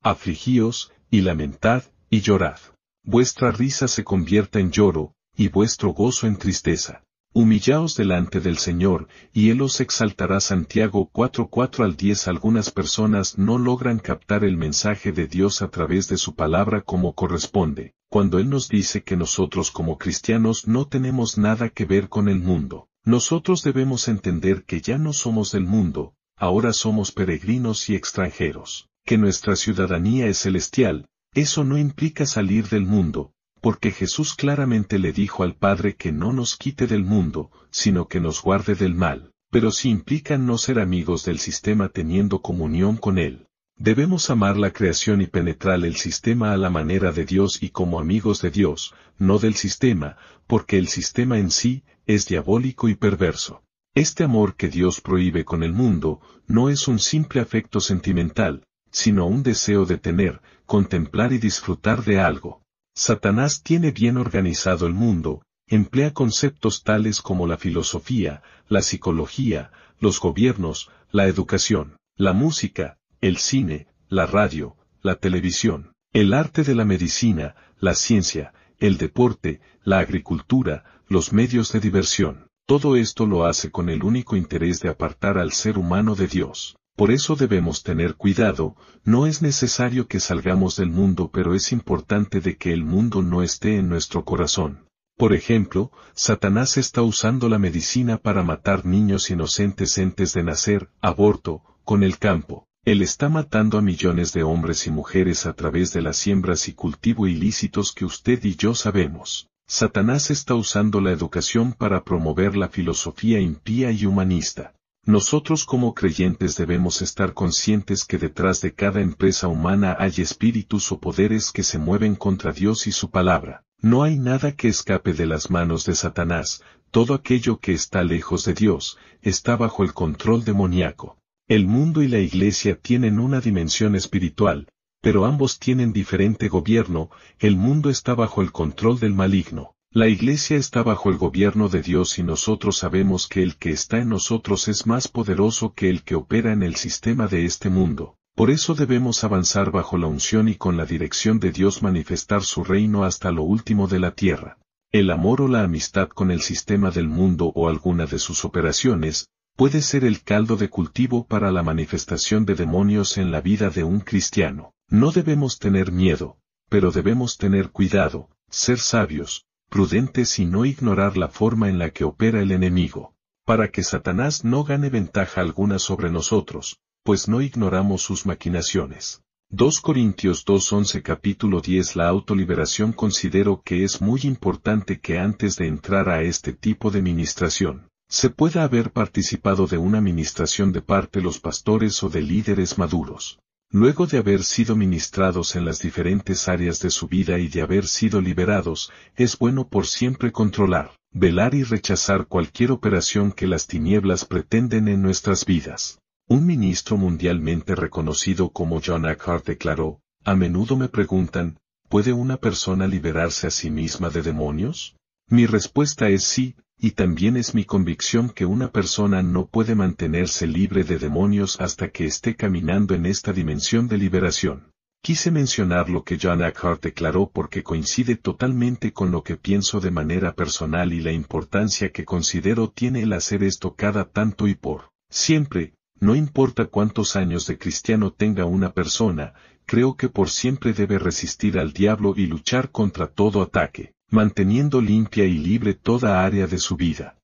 Afligíos, y lamentad, y llorad. Vuestra risa se convierta en lloro, y vuestro gozo en tristeza. Humillaos delante del Señor, y Él os exaltará Santiago 4:4 al 10 Algunas personas no logran captar el mensaje de Dios a través de su palabra como corresponde, cuando Él nos dice que nosotros como cristianos no tenemos nada que ver con el mundo. Nosotros debemos entender que ya no somos del mundo, ahora somos peregrinos y extranjeros, que nuestra ciudadanía es celestial, eso no implica salir del mundo, porque Jesús claramente le dijo al Padre que no nos quite del mundo, sino que nos guarde del mal, pero sí implica no ser amigos del sistema teniendo comunión con él. Debemos amar la creación y penetrar el sistema a la manera de Dios y como amigos de Dios, no del sistema, porque el sistema en sí es diabólico y perverso. Este amor que Dios prohíbe con el mundo, no es un simple afecto sentimental, sino un deseo de tener, contemplar y disfrutar de algo. Satanás tiene bien organizado el mundo, emplea conceptos tales como la filosofía, la psicología, los gobiernos, la educación, la música, el cine, la radio, la televisión, el arte de la medicina, la ciencia, el deporte, la agricultura, los medios de diversión. Todo esto lo hace con el único interés de apartar al ser humano de Dios. Por eso debemos tener cuidado, no es necesario que salgamos del mundo pero es importante de que el mundo no esté en nuestro corazón. Por ejemplo, Satanás está usando la medicina para matar niños inocentes antes de nacer, aborto, con el campo. Él está matando a millones de hombres y mujeres a través de las siembras y cultivo ilícitos que usted y yo sabemos. Satanás está usando la educación para promover la filosofía impía y humanista. Nosotros como creyentes debemos estar conscientes que detrás de cada empresa humana hay espíritus o poderes que se mueven contra Dios y su palabra. No hay nada que escape de las manos de Satanás, todo aquello que está lejos de Dios, está bajo el control demoníaco. El mundo y la iglesia tienen una dimensión espiritual, pero ambos tienen diferente gobierno, el mundo está bajo el control del maligno. La iglesia está bajo el gobierno de Dios y nosotros sabemos que el que está en nosotros es más poderoso que el que opera en el sistema de este mundo. Por eso debemos avanzar bajo la unción y con la dirección de Dios manifestar su reino hasta lo último de la tierra. El amor o la amistad con el sistema del mundo o alguna de sus operaciones, puede ser el caldo de cultivo para la manifestación de demonios en la vida de un cristiano. No debemos tener miedo, pero debemos tener cuidado, ser sabios, prudentes y no ignorar la forma en la que opera el enemigo, para que Satanás no gane ventaja alguna sobre nosotros, pues no ignoramos sus maquinaciones. 2 Corintios 2.11 capítulo 10 La autoliberación considero que es muy importante que antes de entrar a este tipo de ministración, se pueda haber participado de una ministración de parte los pastores o de líderes maduros. Luego de haber sido ministrados en las diferentes áreas de su vida y de haber sido liberados, es bueno por siempre controlar, velar y rechazar cualquier operación que las tinieblas pretenden en nuestras vidas. Un ministro mundialmente reconocido como John Eckhart declaró, a menudo me preguntan, ¿puede una persona liberarse a sí misma de demonios? Mi respuesta es sí, y también es mi convicción que una persona no puede mantenerse libre de demonios hasta que esté caminando en esta dimensión de liberación. Quise mencionar lo que John Eckhart declaró porque coincide totalmente con lo que pienso de manera personal y la importancia que considero tiene el hacer esto cada tanto y por siempre, no importa cuántos años de cristiano tenga una persona, creo que por siempre debe resistir al diablo y luchar contra todo ataque manteniendo limpia y libre toda área de su vida.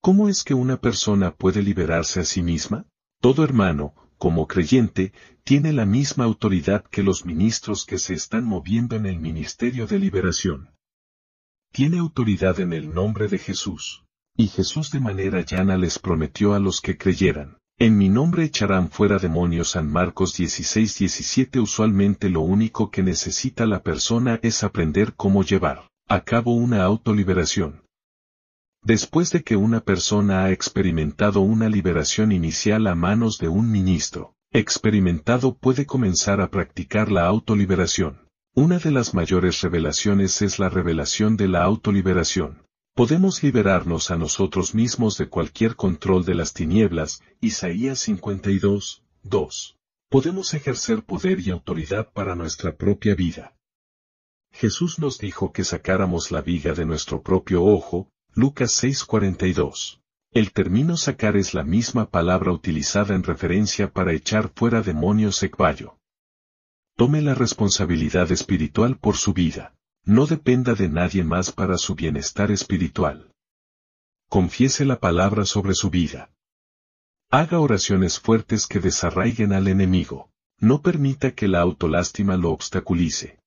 ¿Cómo es que una persona puede liberarse a sí misma? Todo hermano, como creyente, tiene la misma autoridad que los ministros que se están moviendo en el ministerio de liberación. Tiene autoridad en el nombre de Jesús. Y Jesús de manera llana les prometió a los que creyeran. En mi nombre echarán fuera demonios San Marcos 16-17 Usualmente lo único que necesita la persona es aprender cómo llevar a cabo una autoliberación. Después de que una persona ha experimentado una liberación inicial a manos de un ministro, experimentado puede comenzar a practicar la autoliberación. Una de las mayores revelaciones es la revelación de la autoliberación. Podemos liberarnos a nosotros mismos de cualquier control de las tinieblas, Isaías 52, 2. Podemos ejercer poder y autoridad para nuestra propia vida. Jesús nos dijo que sacáramos la viga de nuestro propio ojo, Lucas 6:42. El término sacar es la misma palabra utilizada en referencia para echar fuera demonios ekbayo. Tome la responsabilidad espiritual por su vida no dependa de nadie más para su bienestar espiritual. Confiese la palabra sobre su vida. Haga oraciones fuertes que desarraiguen al enemigo. No permita que la autolástima lo obstaculice.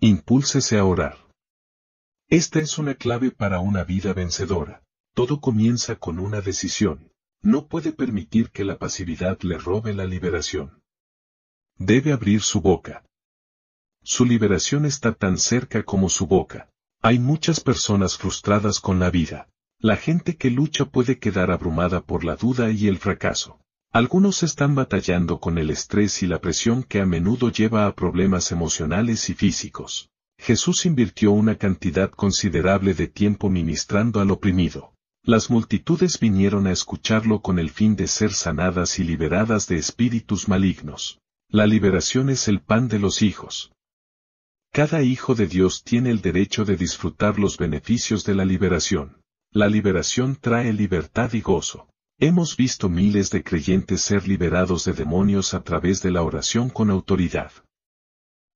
Impúlsese a orar. Esta es una clave para una vida vencedora. Todo comienza con una decisión. No puede permitir que la pasividad le robe la liberación. Debe abrir su boca. Su liberación está tan cerca como su boca. Hay muchas personas frustradas con la vida. La gente que lucha puede quedar abrumada por la duda y el fracaso. Algunos están batallando con el estrés y la presión que a menudo lleva a problemas emocionales y físicos. Jesús invirtió una cantidad considerable de tiempo ministrando al oprimido. Las multitudes vinieron a escucharlo con el fin de ser sanadas y liberadas de espíritus malignos. La liberación es el pan de los hijos. Cada hijo de Dios tiene el derecho de disfrutar los beneficios de la liberación. La liberación trae libertad y gozo. Hemos visto miles de creyentes ser liberados de demonios a través de la oración con autoridad.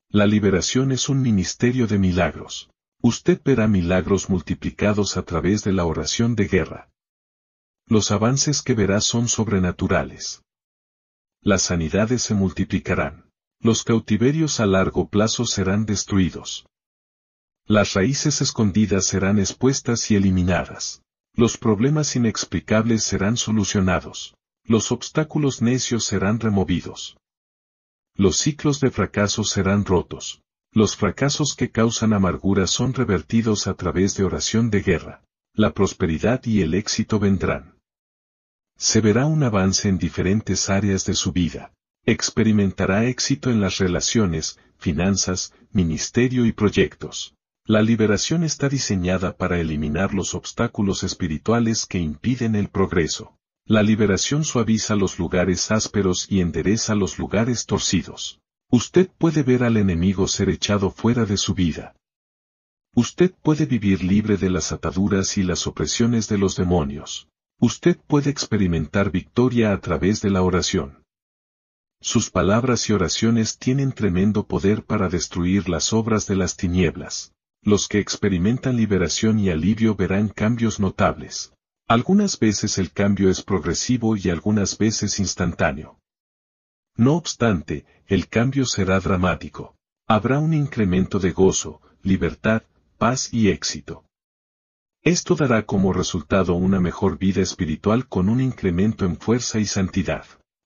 La liberación es un ministerio de milagros. Usted verá milagros multiplicados a través de la oración de guerra. Los avances que verá son sobrenaturales. Las sanidades se multiplicarán. Los cautiverios a largo plazo serán destruidos. Las raíces escondidas serán expuestas y eliminadas. Los problemas inexplicables serán solucionados. Los obstáculos necios serán removidos. Los ciclos de fracaso serán rotos. Los fracasos que causan amargura son revertidos a través de oración de guerra. La prosperidad y el éxito vendrán. Se verá un avance en diferentes áreas de su vida. Experimentará éxito en las relaciones, finanzas, ministerio y proyectos. La liberación está diseñada para eliminar los obstáculos espirituales que impiden el progreso. La liberación suaviza los lugares ásperos y endereza los lugares torcidos. Usted puede ver al enemigo ser echado fuera de su vida. Usted puede vivir libre de las ataduras y las opresiones de los demonios. Usted puede experimentar victoria a través de la oración. Sus palabras y oraciones tienen tremendo poder para destruir las obras de las tinieblas. Los que experimentan liberación y alivio verán cambios notables. Algunas veces el cambio es progresivo y algunas veces instantáneo. No obstante, el cambio será dramático. Habrá un incremento de gozo, libertad, paz y éxito. Esto dará como resultado una mejor vida espiritual con un incremento en fuerza y santidad.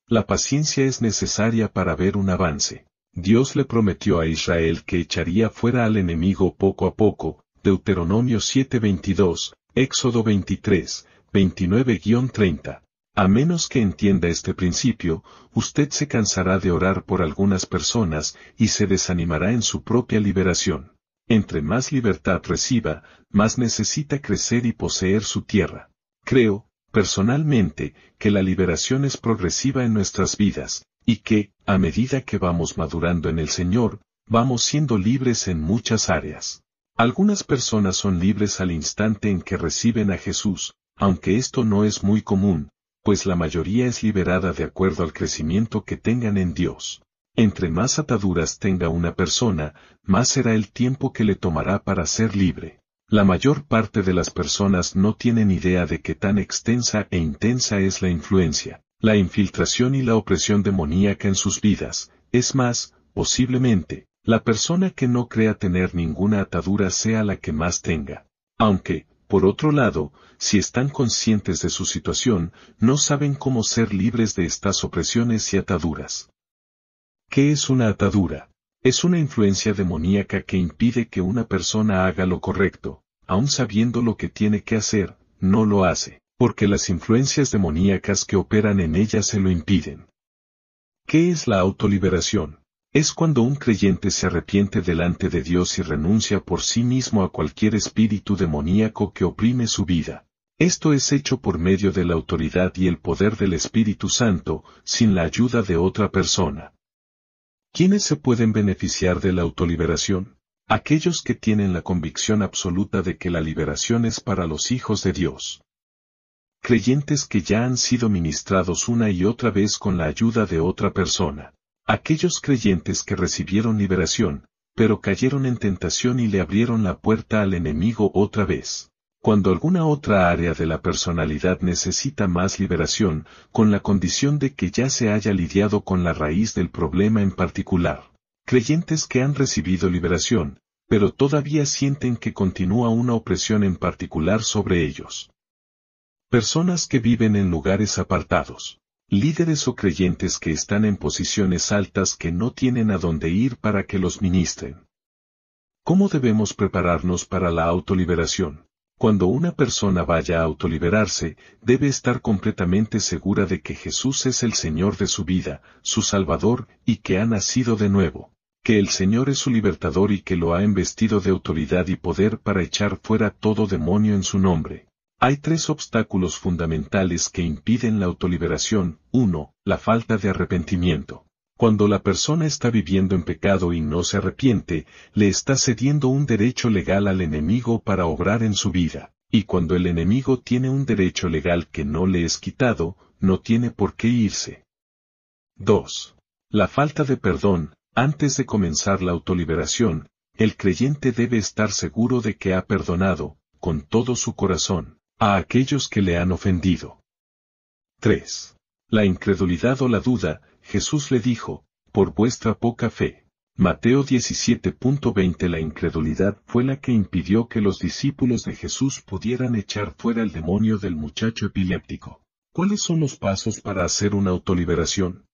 La paciencia es necesaria para ver un avance. Dios le prometió a Israel que echaría fuera al enemigo poco a poco, Deuteronomio 7:22, Éxodo 23, 29-30. A menos que entienda este principio, usted se cansará de orar por algunas personas y se desanimará en su propia liberación. Entre más libertad reciba, más necesita crecer y poseer su tierra. Creo, personalmente, que la liberación es progresiva en nuestras vidas, y que, a medida que vamos madurando en el Señor, vamos siendo libres en muchas áreas. Algunas personas son libres al instante en que reciben a Jesús, aunque esto no es muy común, pues la mayoría es liberada de acuerdo al crecimiento que tengan en Dios. Entre más ataduras tenga una persona, más será el tiempo que le tomará para ser libre. La mayor parte de las personas no tienen idea de qué tan extensa e intensa es la influencia, la infiltración y la opresión demoníaca en sus vidas, es más, posiblemente, la persona que no crea tener ninguna atadura sea la que más tenga. Aunque, por otro lado, si están conscientes de su situación, no saben cómo ser libres de estas opresiones y ataduras. ¿Qué es una atadura? Es una influencia demoníaca que impide que una persona haga lo correcto, aun sabiendo lo que tiene que hacer, no lo hace, porque las influencias demoníacas que operan en ella se lo impiden. ¿Qué es la autoliberación? Es cuando un creyente se arrepiente delante de Dios y renuncia por sí mismo a cualquier espíritu demoníaco que oprime su vida. Esto es hecho por medio de la autoridad y el poder del Espíritu Santo, sin la ayuda de otra persona. ¿Quiénes se pueden beneficiar de la autoliberación? Aquellos que tienen la convicción absoluta de que la liberación es para los hijos de Dios. Creyentes que ya han sido ministrados una y otra vez con la ayuda de otra persona. Aquellos creyentes que recibieron liberación, pero cayeron en tentación y le abrieron la puerta al enemigo otra vez cuando alguna otra área de la personalidad necesita más liberación, con la condición de que ya se haya lidiado con la raíz del problema en particular. Creyentes que han recibido liberación, pero todavía sienten que continúa una opresión en particular sobre ellos. Personas que viven en lugares apartados. Líderes o creyentes que están en posiciones altas que no tienen a dónde ir para que los ministren. ¿Cómo debemos prepararnos para la autoliberación? Cuando una persona vaya a autoliberarse, debe estar completamente segura de que Jesús es el Señor de su vida, su Salvador, y que ha nacido de nuevo, que el Señor es su libertador y que lo ha investido de autoridad y poder para echar fuera todo demonio en su nombre. Hay tres obstáculos fundamentales que impiden la autoliberación. Uno, La falta de arrepentimiento. Cuando la persona está viviendo en pecado y no se arrepiente, le está cediendo un derecho legal al enemigo para obrar en su vida, y cuando el enemigo tiene un derecho legal que no le es quitado, no tiene por qué irse. 2. La falta de perdón, antes de comenzar la autoliberación, el creyente debe estar seguro de que ha perdonado, con todo su corazón, a aquellos que le han ofendido. 3. La incredulidad o la duda, Jesús le dijo, por vuestra poca fe. Mateo 17.20 La incredulidad fue la que impidió que los discípulos de Jesús pudieran echar fuera el demonio del muchacho epiléptico. ¿Cuáles son los pasos para hacer una autoliberación?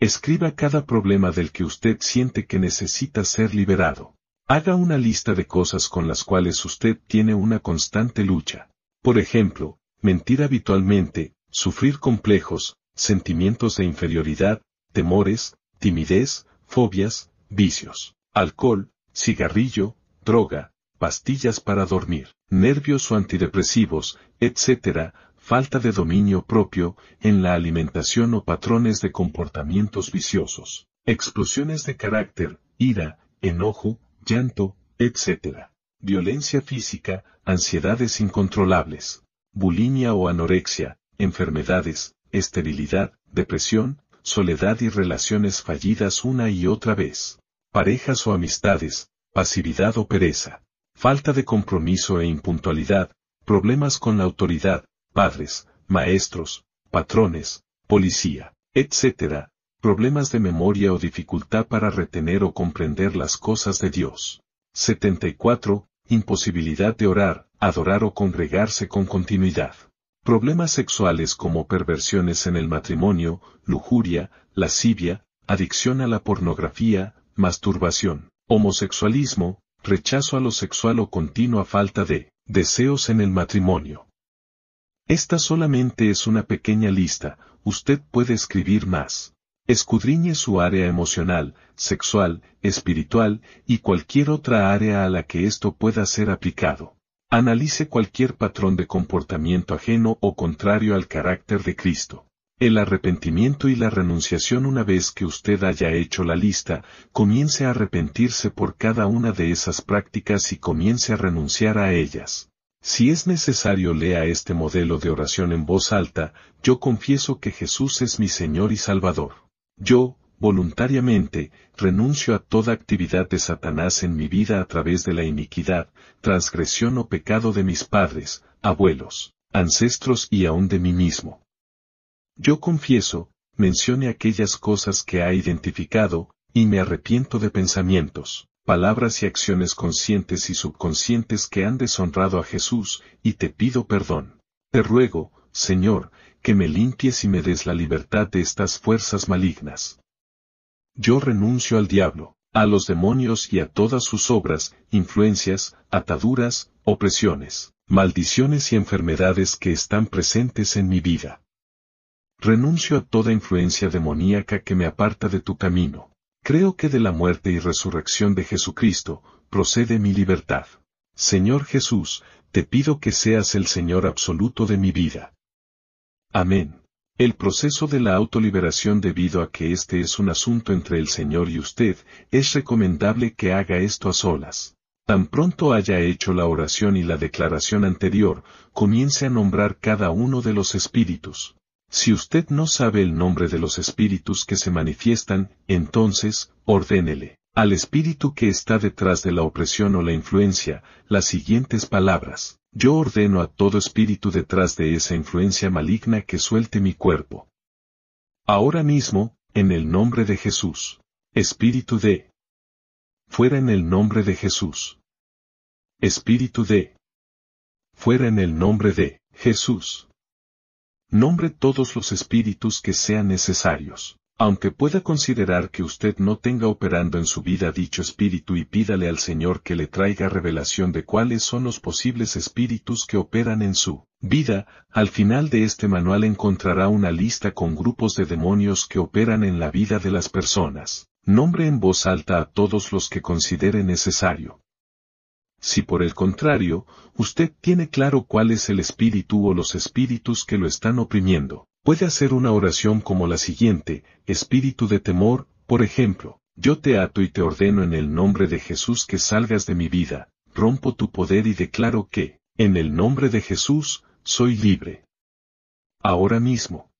Escriba cada problema del que usted siente que necesita ser liberado. Haga una lista de cosas con las cuales usted tiene una constante lucha. Por ejemplo, mentir habitualmente, sufrir complejos, sentimientos de inferioridad, temores, timidez, fobias, vicios, alcohol, cigarrillo, droga, pastillas para dormir, nervios o antidepresivos, etc., falta de dominio propio en la alimentación o patrones de comportamientos viciosos, explosiones de carácter, ira, enojo, llanto, etc. Violencia física, ansiedades incontrolables, bulimia o anorexia, enfermedades, esterilidad, depresión, soledad y relaciones fallidas una y otra vez, parejas o amistades, pasividad o pereza, falta de compromiso e impuntualidad, problemas con la autoridad, padres, maestros, patrones, policía, etc., problemas de memoria o dificultad para retener o comprender las cosas de Dios. 74. Imposibilidad de orar, adorar o congregarse con continuidad. Problemas sexuales como perversiones en el matrimonio, lujuria, lascivia, adicción a la pornografía, masturbación, homosexualismo, rechazo a lo sexual o continua falta de deseos en el matrimonio. Esta solamente es una pequeña lista, usted puede escribir más. Escudriñe su área emocional, sexual, espiritual y cualquier otra área a la que esto pueda ser aplicado. Analice cualquier patrón de comportamiento ajeno o contrario al carácter de Cristo. El arrepentimiento y la renunciación una vez que usted haya hecho la lista, comience a arrepentirse por cada una de esas prácticas y comience a renunciar a ellas. Si es necesario lea este modelo de oración en voz alta, yo confieso que Jesús es mi Señor y Salvador. Yo, voluntariamente, renuncio a toda actividad de Satanás en mi vida a través de la iniquidad, transgresión o pecado de mis padres, abuelos, ancestros y aún de mí mismo. Yo confieso, mencione aquellas cosas que ha identificado, y me arrepiento de pensamientos, palabras y acciones conscientes y subconscientes que han deshonrado a Jesús, y te pido perdón. Te ruego, Señor, que me limpies y me des la libertad de estas fuerzas malignas. Yo renuncio al diablo, a los demonios y a todas sus obras, influencias, ataduras, opresiones, maldiciones y enfermedades que están presentes en mi vida. Renuncio a toda influencia demoníaca que me aparta de tu camino. Creo que de la muerte y resurrección de Jesucristo, procede mi libertad. Señor Jesús, te pido que seas el Señor absoluto de mi vida. Amén. El proceso de la autoliberación debido a que este es un asunto entre el Señor y usted, es recomendable que haga esto a solas. Tan pronto haya hecho la oración y la declaración anterior, comience a nombrar cada uno de los espíritus. Si usted no sabe el nombre de los espíritus que se manifiestan, entonces, ordénele al espíritu que está detrás de la opresión o la influencia, las siguientes palabras. Yo ordeno a todo espíritu detrás de esa influencia maligna que suelte mi cuerpo. Ahora mismo, en el nombre de Jesús. Espíritu de. Fuera en el nombre de Jesús. Espíritu de. Fuera en el nombre de Jesús. Nombre todos los espíritus que sean necesarios. Aunque pueda considerar que usted no tenga operando en su vida dicho espíritu y pídale al Señor que le traiga revelación de cuáles son los posibles espíritus que operan en su vida, al final de este manual encontrará una lista con grupos de demonios que operan en la vida de las personas. Nombre en voz alta a todos los que considere necesario. Si por el contrario, usted tiene claro cuál es el espíritu o los espíritus que lo están oprimiendo, Puede hacer una oración como la siguiente, espíritu de temor, por ejemplo, yo te ato y te ordeno en el nombre de Jesús que salgas de mi vida, rompo tu poder y declaro que, en el nombre de Jesús, soy libre. Ahora mismo.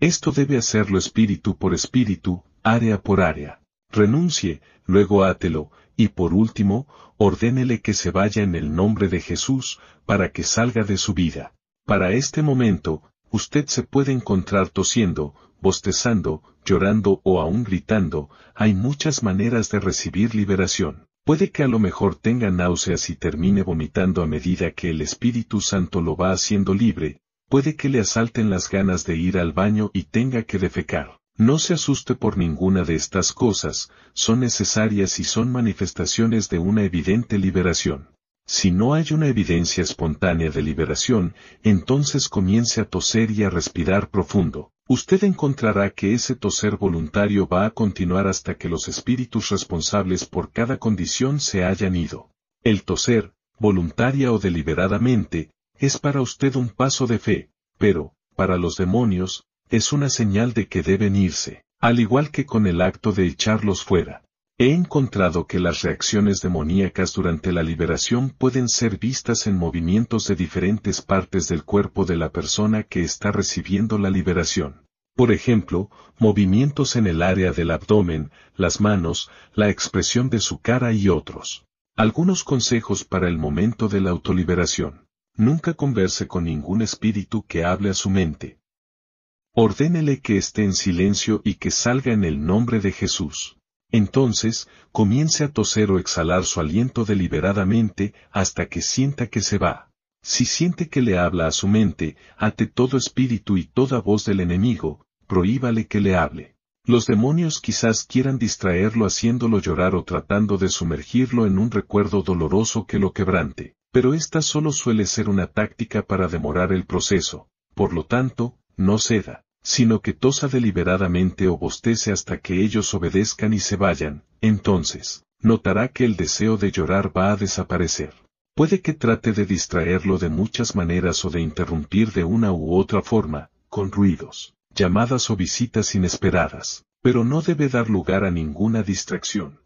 Esto debe hacerlo espíritu por espíritu, área por área. Renuncie, luego átelo, y por último, ordénele que se vaya en el nombre de Jesús, para que salga de su vida. Para este momento, usted se puede encontrar tosiendo, bostezando, llorando o aún gritando, hay muchas maneras de recibir liberación. Puede que a lo mejor tenga náuseas y termine vomitando a medida que el Espíritu Santo lo va haciendo libre, puede que le asalten las ganas de ir al baño y tenga que defecar. No se asuste por ninguna de estas cosas, son necesarias y son manifestaciones de una evidente liberación. Si no hay una evidencia espontánea de liberación, entonces comience a toser y a respirar profundo. Usted encontrará que ese toser voluntario va a continuar hasta que los espíritus responsables por cada condición se hayan ido. El toser, voluntaria o deliberadamente, es para usted un paso de fe, pero, para los demonios, es una señal de que deben irse, al igual que con el acto de echarlos fuera. He encontrado que las reacciones demoníacas durante la liberación pueden ser vistas en movimientos de diferentes partes del cuerpo de la persona que está recibiendo la liberación. Por ejemplo, movimientos en el área del abdomen, las manos, la expresión de su cara y otros. Algunos consejos para el momento de la autoliberación. Nunca converse con ningún espíritu que hable a su mente. Ordénele que esté en silencio y que salga en el nombre de Jesús. Entonces, comience a toser o exhalar su aliento deliberadamente hasta que sienta que se va. Si siente que le habla a su mente, ate todo espíritu y toda voz del enemigo, prohíbale que le hable. Los demonios quizás quieran distraerlo haciéndolo llorar o tratando de sumergirlo en un recuerdo doloroso que lo quebrante pero esta solo suele ser una táctica para demorar el proceso, por lo tanto, no ceda, sino que tosa deliberadamente o bostece hasta que ellos obedezcan y se vayan, entonces, notará que el deseo de llorar va a desaparecer. Puede que trate de distraerlo de muchas maneras o de interrumpir de una u otra forma, con ruidos, llamadas o visitas inesperadas, pero no debe dar lugar a ninguna distracción.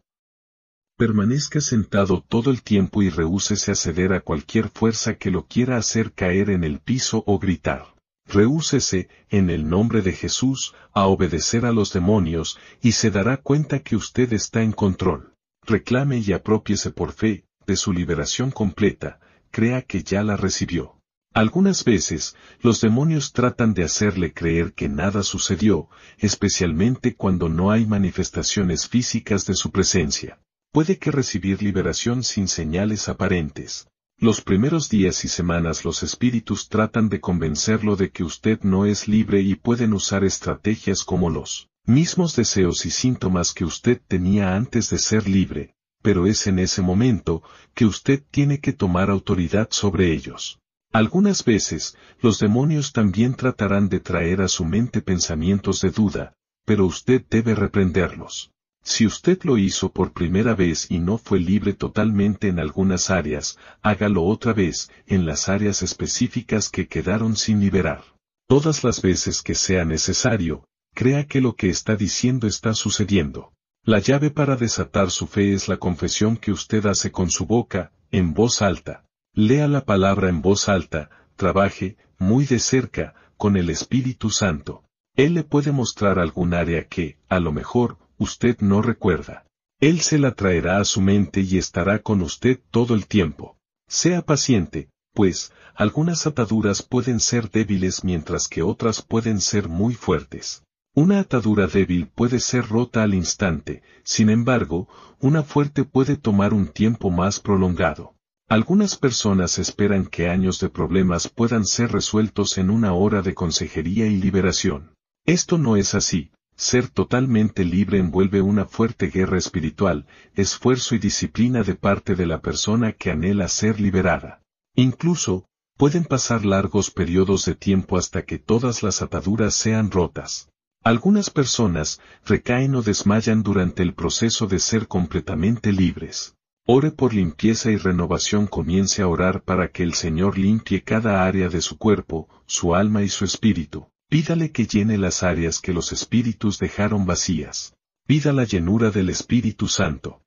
Permanezca sentado todo el tiempo y rehúsese a ceder a cualquier fuerza que lo quiera hacer caer en el piso o gritar. Rehúsese, en el nombre de Jesús, a obedecer a los demonios, y se dará cuenta que usted está en control. Reclame y apropiese por fe, de su liberación completa, crea que ya la recibió. Algunas veces, los demonios tratan de hacerle creer que nada sucedió, especialmente cuando no hay manifestaciones físicas de su presencia puede que recibir liberación sin señales aparentes. Los primeros días y semanas los espíritus tratan de convencerlo de que usted no es libre y pueden usar estrategias como los mismos deseos y síntomas que usted tenía antes de ser libre, pero es en ese momento que usted tiene que tomar autoridad sobre ellos. Algunas veces, los demonios también tratarán de traer a su mente pensamientos de duda, pero usted debe reprenderlos. Si usted lo hizo por primera vez y no fue libre totalmente en algunas áreas, hágalo otra vez, en las áreas específicas que quedaron sin liberar. Todas las veces que sea necesario, crea que lo que está diciendo está sucediendo. La llave para desatar su fe es la confesión que usted hace con su boca, en voz alta. Lea la palabra en voz alta, trabaje, muy de cerca, con el Espíritu Santo. Él le puede mostrar algún área que, a lo mejor, usted no recuerda. Él se la traerá a su mente y estará con usted todo el tiempo. Sea paciente, pues, algunas ataduras pueden ser débiles mientras que otras pueden ser muy fuertes. Una atadura débil puede ser rota al instante, sin embargo, una fuerte puede tomar un tiempo más prolongado. Algunas personas esperan que años de problemas puedan ser resueltos en una hora de consejería y liberación. Esto no es así, ser totalmente libre envuelve una fuerte guerra espiritual, esfuerzo y disciplina de parte de la persona que anhela ser liberada. Incluso, pueden pasar largos periodos de tiempo hasta que todas las ataduras sean rotas. Algunas personas recaen o desmayan durante el proceso de ser completamente libres. Ore por limpieza y renovación comience a orar para que el Señor limpie cada área de su cuerpo, su alma y su espíritu. Pídale que llene las áreas que los espíritus dejaron vacías. Pida la llenura del Espíritu Santo.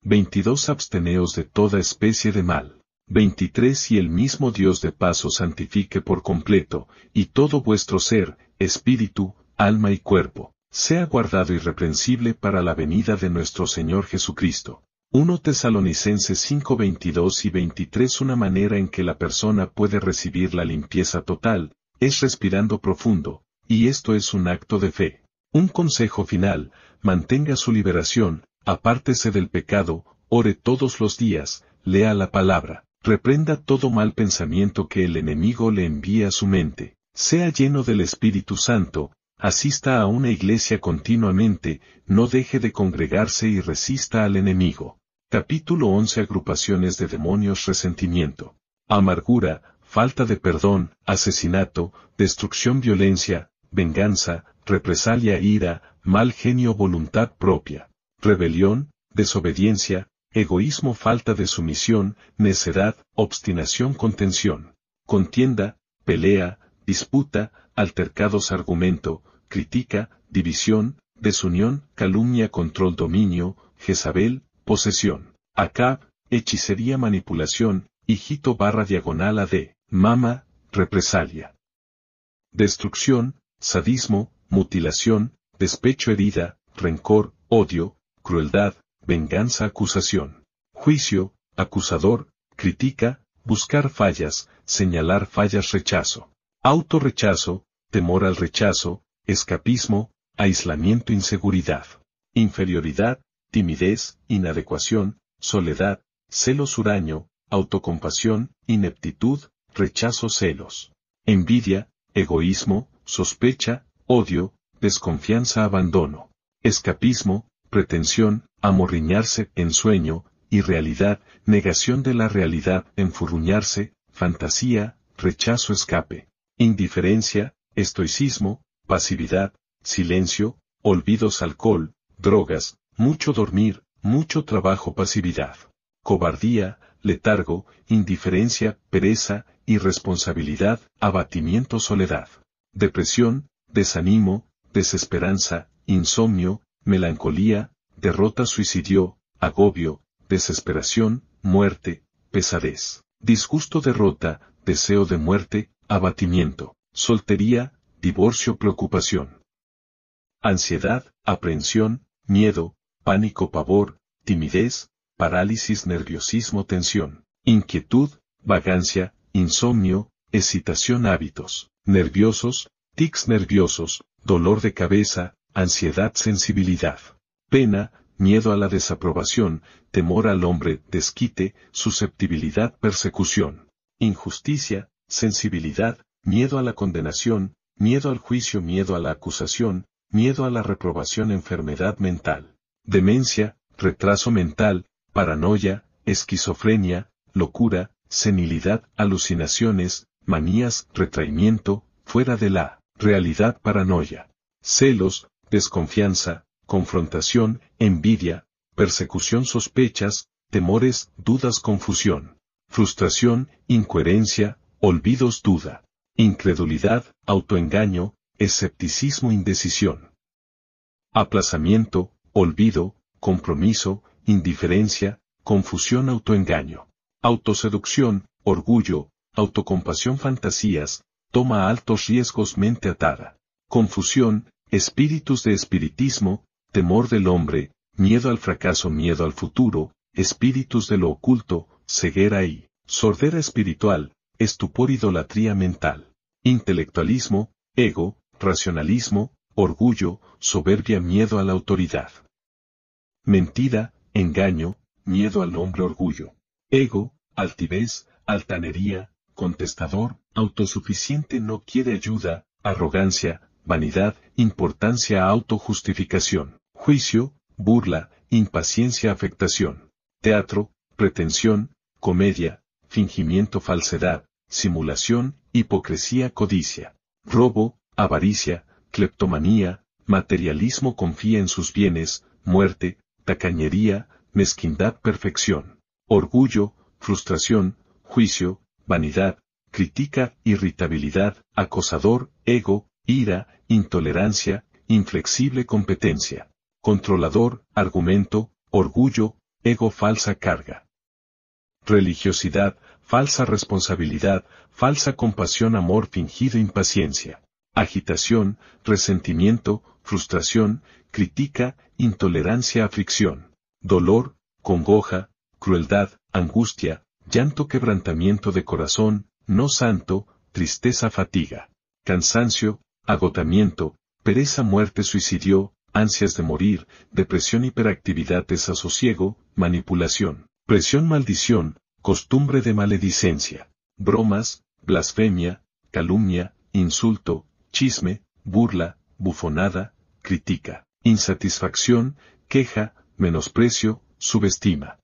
22. Absteneos de toda especie de mal. 23. Y el mismo Dios de paso santifique por completo, y todo vuestro ser, espíritu, alma y cuerpo, sea guardado irreprensible para la venida de nuestro Señor Jesucristo. 1 Tesalonicenses 5 22 y 23 Una manera en que la persona puede recibir la limpieza total, es respirando profundo, y esto es un acto de fe. Un consejo final, mantenga su liberación, apártese del pecado, ore todos los días, lea la palabra, reprenda todo mal pensamiento que el enemigo le envíe a su mente, sea lleno del Espíritu Santo, asista a una iglesia continuamente, no deje de congregarse y resista al enemigo. Capítulo 11 Agrupaciones de demonios resentimiento. Amargura, falta de perdón, asesinato, destrucción violencia, venganza, represalia ira, mal genio voluntad propia, rebelión, desobediencia, egoísmo falta de sumisión, necedad, obstinación contención, contienda, pelea, disputa, altercados argumento, critica, división, desunión, calumnia control dominio, Jezabel, posesión, Acab, hechicería manipulación, hijito barra diagonal AD, mama, represalia. Destrucción, sadismo, mutilación, despecho herida, rencor, odio, crueldad, venganza acusación, juicio, acusador, critica, buscar fallas, señalar fallas rechazo, autorrechazo, temor al rechazo, escapismo, aislamiento inseguridad, inferioridad, timidez, inadecuación, soledad, celos huraño, autocompasión, ineptitud, rechazo celos, envidia, egoísmo, sospecha, odio, desconfianza abandono, escapismo, pretensión, amorriñarse, ensueño, irrealidad, negación de la realidad, enfurruñarse, fantasía, rechazo escape, indiferencia, estoicismo, pasividad, silencio, olvidos alcohol, drogas, mucho dormir, mucho trabajo pasividad, cobardía, letargo, indiferencia, pereza, irresponsabilidad, abatimiento soledad, depresión, desanimo, desesperanza, insomnio, melancolía, derrota suicidio, agobio, desesperación, muerte, pesadez, disgusto derrota, deseo de muerte, abatimiento, soltería, divorcio preocupación. Ansiedad, aprehensión, miedo, pánico pavor, timidez, parálisis nerviosismo tensión, inquietud, vagancia, insomnio, excitación hábitos, nerviosos, tics nerviosos, dolor de cabeza, ansiedad sensibilidad, pena, miedo a la desaprobación, temor al hombre, desquite, susceptibilidad persecución, injusticia, sensibilidad, miedo a la condenación, miedo al juicio, miedo a la acusación, miedo a la reprobación, enfermedad mental, demencia, retraso mental, paranoia, esquizofrenia, locura, senilidad, alucinaciones, manías, retraimiento, fuera de la realidad paranoia, celos, desconfianza, confrontación, envidia, persecución sospechas, temores, dudas confusión, frustración, incoherencia, olvidos duda, incredulidad, autoengaño, escepticismo indecisión, aplazamiento, olvido, compromiso, indiferencia, confusión autoengaño, autoseducción, orgullo, autocompasión fantasías, toma altos riesgos mente atada, confusión, espíritus de espiritismo, temor del hombre, miedo al fracaso, miedo al futuro, espíritus de lo oculto, ceguera y sordera espiritual, estupor, idolatría mental, intelectualismo, ego, racionalismo, orgullo, soberbia, miedo a la autoridad. Mentira, engaño, miedo al hombre, orgullo, ego, altivez, altanería, contestador, autosuficiente, no quiere ayuda, arrogancia, vanidad, importancia, autojustificación, juicio, burla, impaciencia, afectación, teatro, pretensión, comedia, fingimiento, falsedad, simulación, hipocresía, codicia, robo, avaricia, cleptomanía, materialismo, confía en sus bienes, muerte, tacañería, mezquindad, perfección, orgullo, frustración, juicio, vanidad, critica, irritabilidad, acosador, ego, ira, intolerancia, inflexible competencia, controlador, argumento, orgullo, ego falsa carga. Religiosidad, falsa responsabilidad, falsa compasión, amor fingido, impaciencia, agitación, resentimiento, frustración, critica, intolerancia, aflicción, dolor, congoja, crueldad, angustia, llanto, quebrantamiento de corazón, no santo, tristeza, fatiga, cansancio, agotamiento, pereza, muerte, suicidio, ansias de morir, depresión, hiperactividad, desasosiego, manipulación, presión, maldición, costumbre de maledicencia, bromas, blasfemia, calumnia, insulto, chisme, burla, bufonada, critica, insatisfacción, queja, menosprecio, subestima.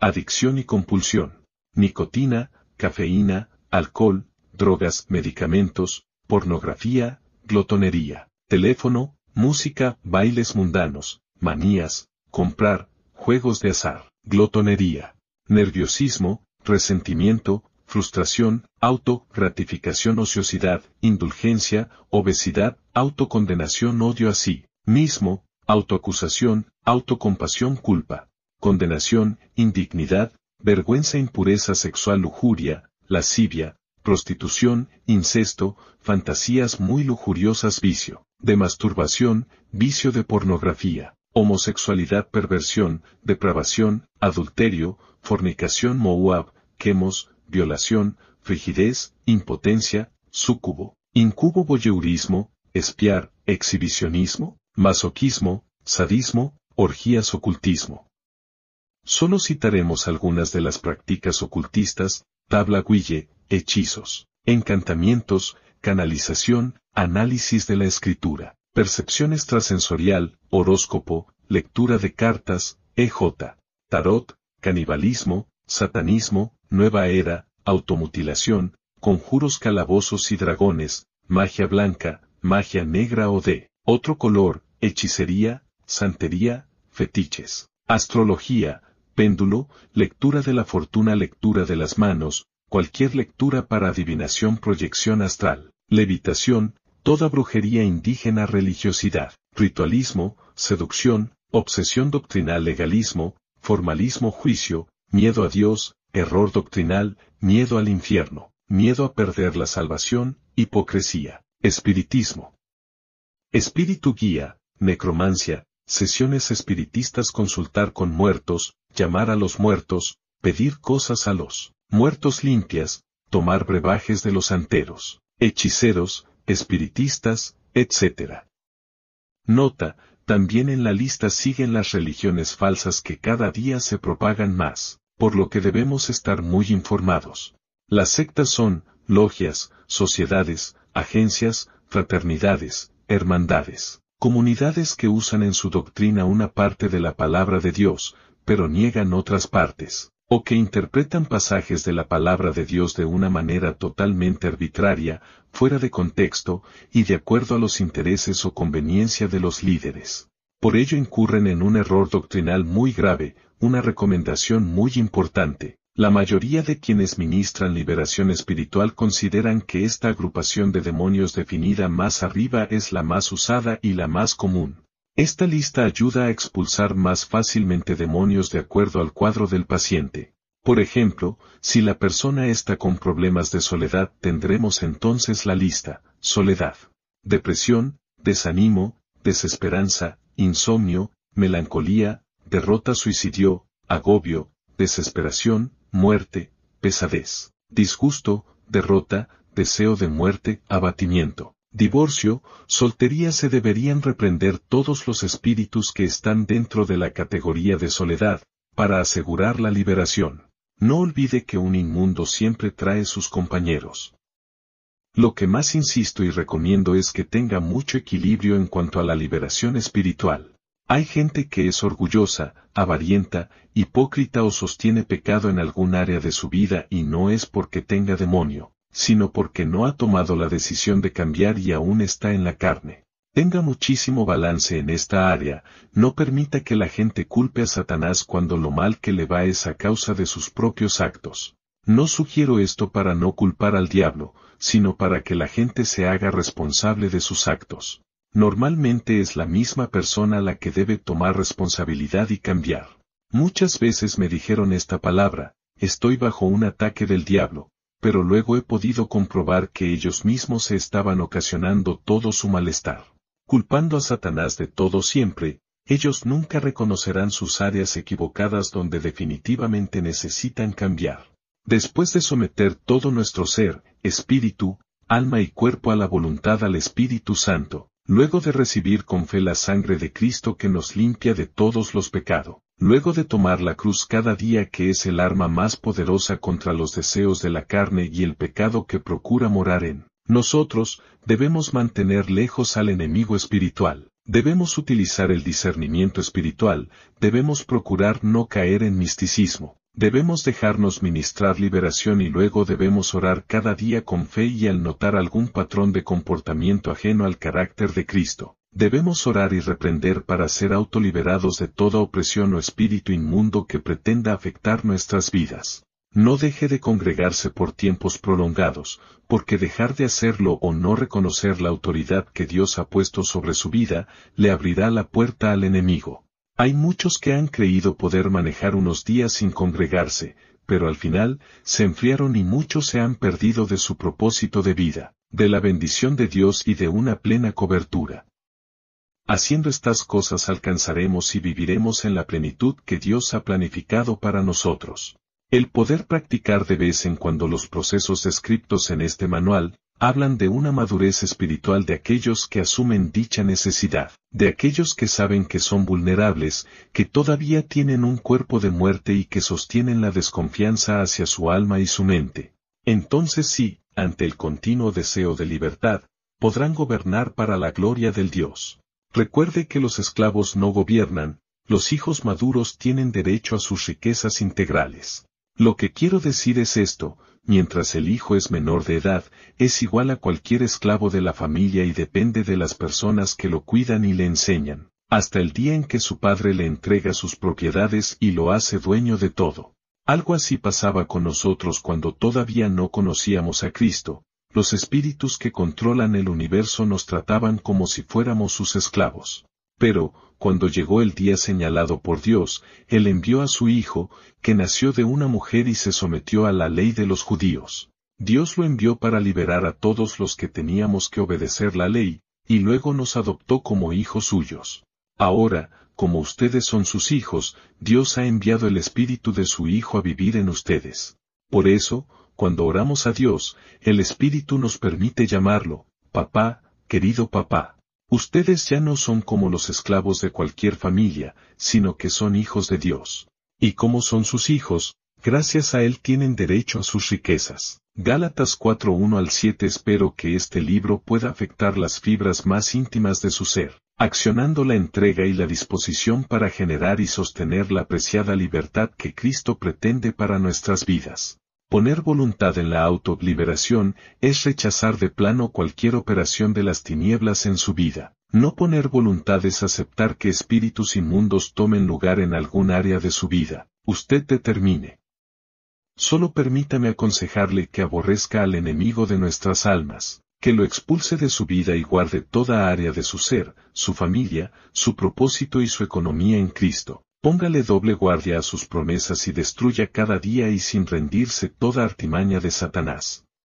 Adicción y compulsión. Nicotina, cafeína, alcohol, drogas, medicamentos, pornografía, glotonería, teléfono, música, bailes mundanos, manías, comprar, juegos de azar, glotonería, nerviosismo, resentimiento, frustración, auto, gratificación, ociosidad, indulgencia, obesidad, autocondenación, odio a sí mismo, autoacusación, autocompasión, culpa, condenación, indignidad, vergüenza, impureza sexual, lujuria, lascivia, prostitución, incesto, fantasías muy lujuriosas, vicio, de masturbación, vicio de pornografía, homosexualidad, perversión, depravación, adulterio, fornicación, moab, quemos, violación, frigidez, impotencia, súcubo, incubo, voyeurismo, espiar, exhibicionismo, masoquismo, sadismo, orgías, ocultismo. Solo citaremos algunas de las prácticas ocultistas, tabla guille, hechizos, encantamientos, canalización, análisis de la escritura, percepción extrasensorial, horóscopo, lectura de cartas, EJ, tarot, canibalismo, satanismo, nueva era, automutilación, conjuros calabozos y dragones, magia blanca, magia negra o de otro color, hechicería, santería, fetiches, astrología, péndulo, lectura de la fortuna, lectura de las manos, cualquier lectura para adivinación, proyección astral, levitación, toda brujería indígena, religiosidad, ritualismo, seducción, obsesión doctrinal, legalismo, formalismo, juicio, miedo a Dios, error doctrinal, miedo al infierno, miedo a perder la salvación, hipocresía, espiritismo. Espíritu guía, necromancia, sesiones espiritistas consultar con muertos, llamar a los muertos, pedir cosas a los muertos limpias, tomar brebajes de los anteros, hechiceros, espiritistas, etc. Nota, también en la lista siguen las religiones falsas que cada día se propagan más, por lo que debemos estar muy informados. Las sectas son, logias, sociedades, agencias, fraternidades, hermandades, comunidades que usan en su doctrina una parte de la palabra de Dios, pero niegan otras partes, o que interpretan pasajes de la palabra de Dios de una manera totalmente arbitraria, fuera de contexto, y de acuerdo a los intereses o conveniencia de los líderes. Por ello incurren en un error doctrinal muy grave, una recomendación muy importante. La mayoría de quienes ministran liberación espiritual consideran que esta agrupación de demonios definida más arriba es la más usada y la más común. Esta lista ayuda a expulsar más fácilmente demonios de acuerdo al cuadro del paciente. Por ejemplo, si la persona está con problemas de soledad tendremos entonces la lista, soledad, depresión, desánimo, desesperanza, insomnio, melancolía, derrota suicidio, agobio, desesperación, muerte, pesadez, disgusto, derrota, deseo de muerte, abatimiento divorcio, soltería se deberían reprender todos los espíritus que están dentro de la categoría de soledad, para asegurar la liberación. No olvide que un inmundo siempre trae sus compañeros. Lo que más insisto y recomiendo es que tenga mucho equilibrio en cuanto a la liberación espiritual. Hay gente que es orgullosa, avarienta, hipócrita o sostiene pecado en algún área de su vida y no es porque tenga demonio, sino porque no ha tomado la decisión de cambiar y aún está en la carne. Tenga muchísimo balance en esta área, no permita que la gente culpe a Satanás cuando lo mal que le va es a causa de sus propios actos. No sugiero esto para no culpar al diablo, sino para que la gente se haga responsable de sus actos. Normalmente es la misma persona la que debe tomar responsabilidad y cambiar. Muchas veces me dijeron esta palabra, estoy bajo un ataque del diablo, pero luego he podido comprobar que ellos mismos se estaban ocasionando todo su malestar. Culpando a Satanás de todo siempre, ellos nunca reconocerán sus áreas equivocadas donde definitivamente necesitan cambiar. Después de someter todo nuestro ser, espíritu, alma y cuerpo a la voluntad al Espíritu Santo, luego de recibir con fe la sangre de Cristo que nos limpia de todos los pecados, luego de tomar la cruz cada día que es el arma más poderosa contra los deseos de la carne y el pecado que procura morar en Nosotros, debemos mantener lejos al enemigo espiritual. Debemos utilizar el discernimiento espiritual, debemos procurar no caer en misticismo, debemos dejarnos ministrar liberación y luego debemos orar cada día con fe y al notar algún patrón de comportamiento ajeno al carácter de Cristo. Debemos orar y reprender para ser autoliberados de toda opresión o espíritu inmundo que pretenda afectar nuestras vidas. No deje de congregarse por tiempos prolongados, porque dejar de hacerlo o no reconocer la autoridad que Dios ha puesto sobre su vida, le abrirá la puerta al enemigo. Hay muchos que han creído poder manejar unos días sin congregarse, pero al final, se enfriaron y muchos se han perdido de su propósito de vida, de la bendición de Dios y de una plena cobertura. Haciendo estas cosas alcanzaremos y viviremos en la plenitud que Dios ha planificado para nosotros. El poder practicar de vez en cuando los procesos descritos en este manual, hablan de una madurez espiritual de aquellos que asumen dicha necesidad, de aquellos que saben que son vulnerables, que todavía tienen un cuerpo de muerte y que sostienen la desconfianza hacia su alma y su mente. Entonces sí, ante el continuo deseo de libertad, podrán gobernar para la gloria del Dios. Recuerde que los esclavos no gobiernan, los hijos maduros tienen derecho a sus riquezas integrales. Lo que quiero decir es esto, mientras el hijo es menor de edad, es igual a cualquier esclavo de la familia y depende de las personas que lo cuidan y le enseñan, hasta el día en que su padre le entrega sus propiedades y lo hace dueño de todo. Algo así pasaba con nosotros cuando todavía no conocíamos a Cristo, los espíritus que controlan el universo nos trataban como si fuéramos sus esclavos. Pero, cuando llegó el día señalado por Dios, Él envió a su Hijo, que nació de una mujer y se sometió a la ley de los judíos. Dios lo envió para liberar a todos los que teníamos que obedecer la ley, y luego nos adoptó como hijos suyos. Ahora, como ustedes son sus hijos, Dios ha enviado el Espíritu de su Hijo a vivir en ustedes. Por eso, cuando oramos a Dios, el Espíritu nos permite llamarlo, papá, querido papá. Ustedes ya no son como los esclavos de cualquier familia, sino que son hijos de Dios. Y como son sus hijos, gracias a Él tienen derecho a sus riquezas. Gálatas 4.1 al 7 Espero que este libro pueda afectar las fibras más íntimas de su ser, accionando la entrega y la disposición para generar y sostener la apreciada libertad que Cristo pretende para nuestras vidas. Poner voluntad en la autoliberación es rechazar de plano cualquier operación de las tinieblas en su vida. No poner voluntad es aceptar que espíritus inmundos tomen lugar en algún área de su vida. Usted determine. Solo permítame aconsejarle que aborrezca al enemigo de nuestras almas, que lo expulse de su vida y guarde toda área de su ser, su familia, su propósito y su economía en Cristo. Póngale doble guardia a sus promesas y destruya cada día y sin rendirse toda artimaña de Satanás.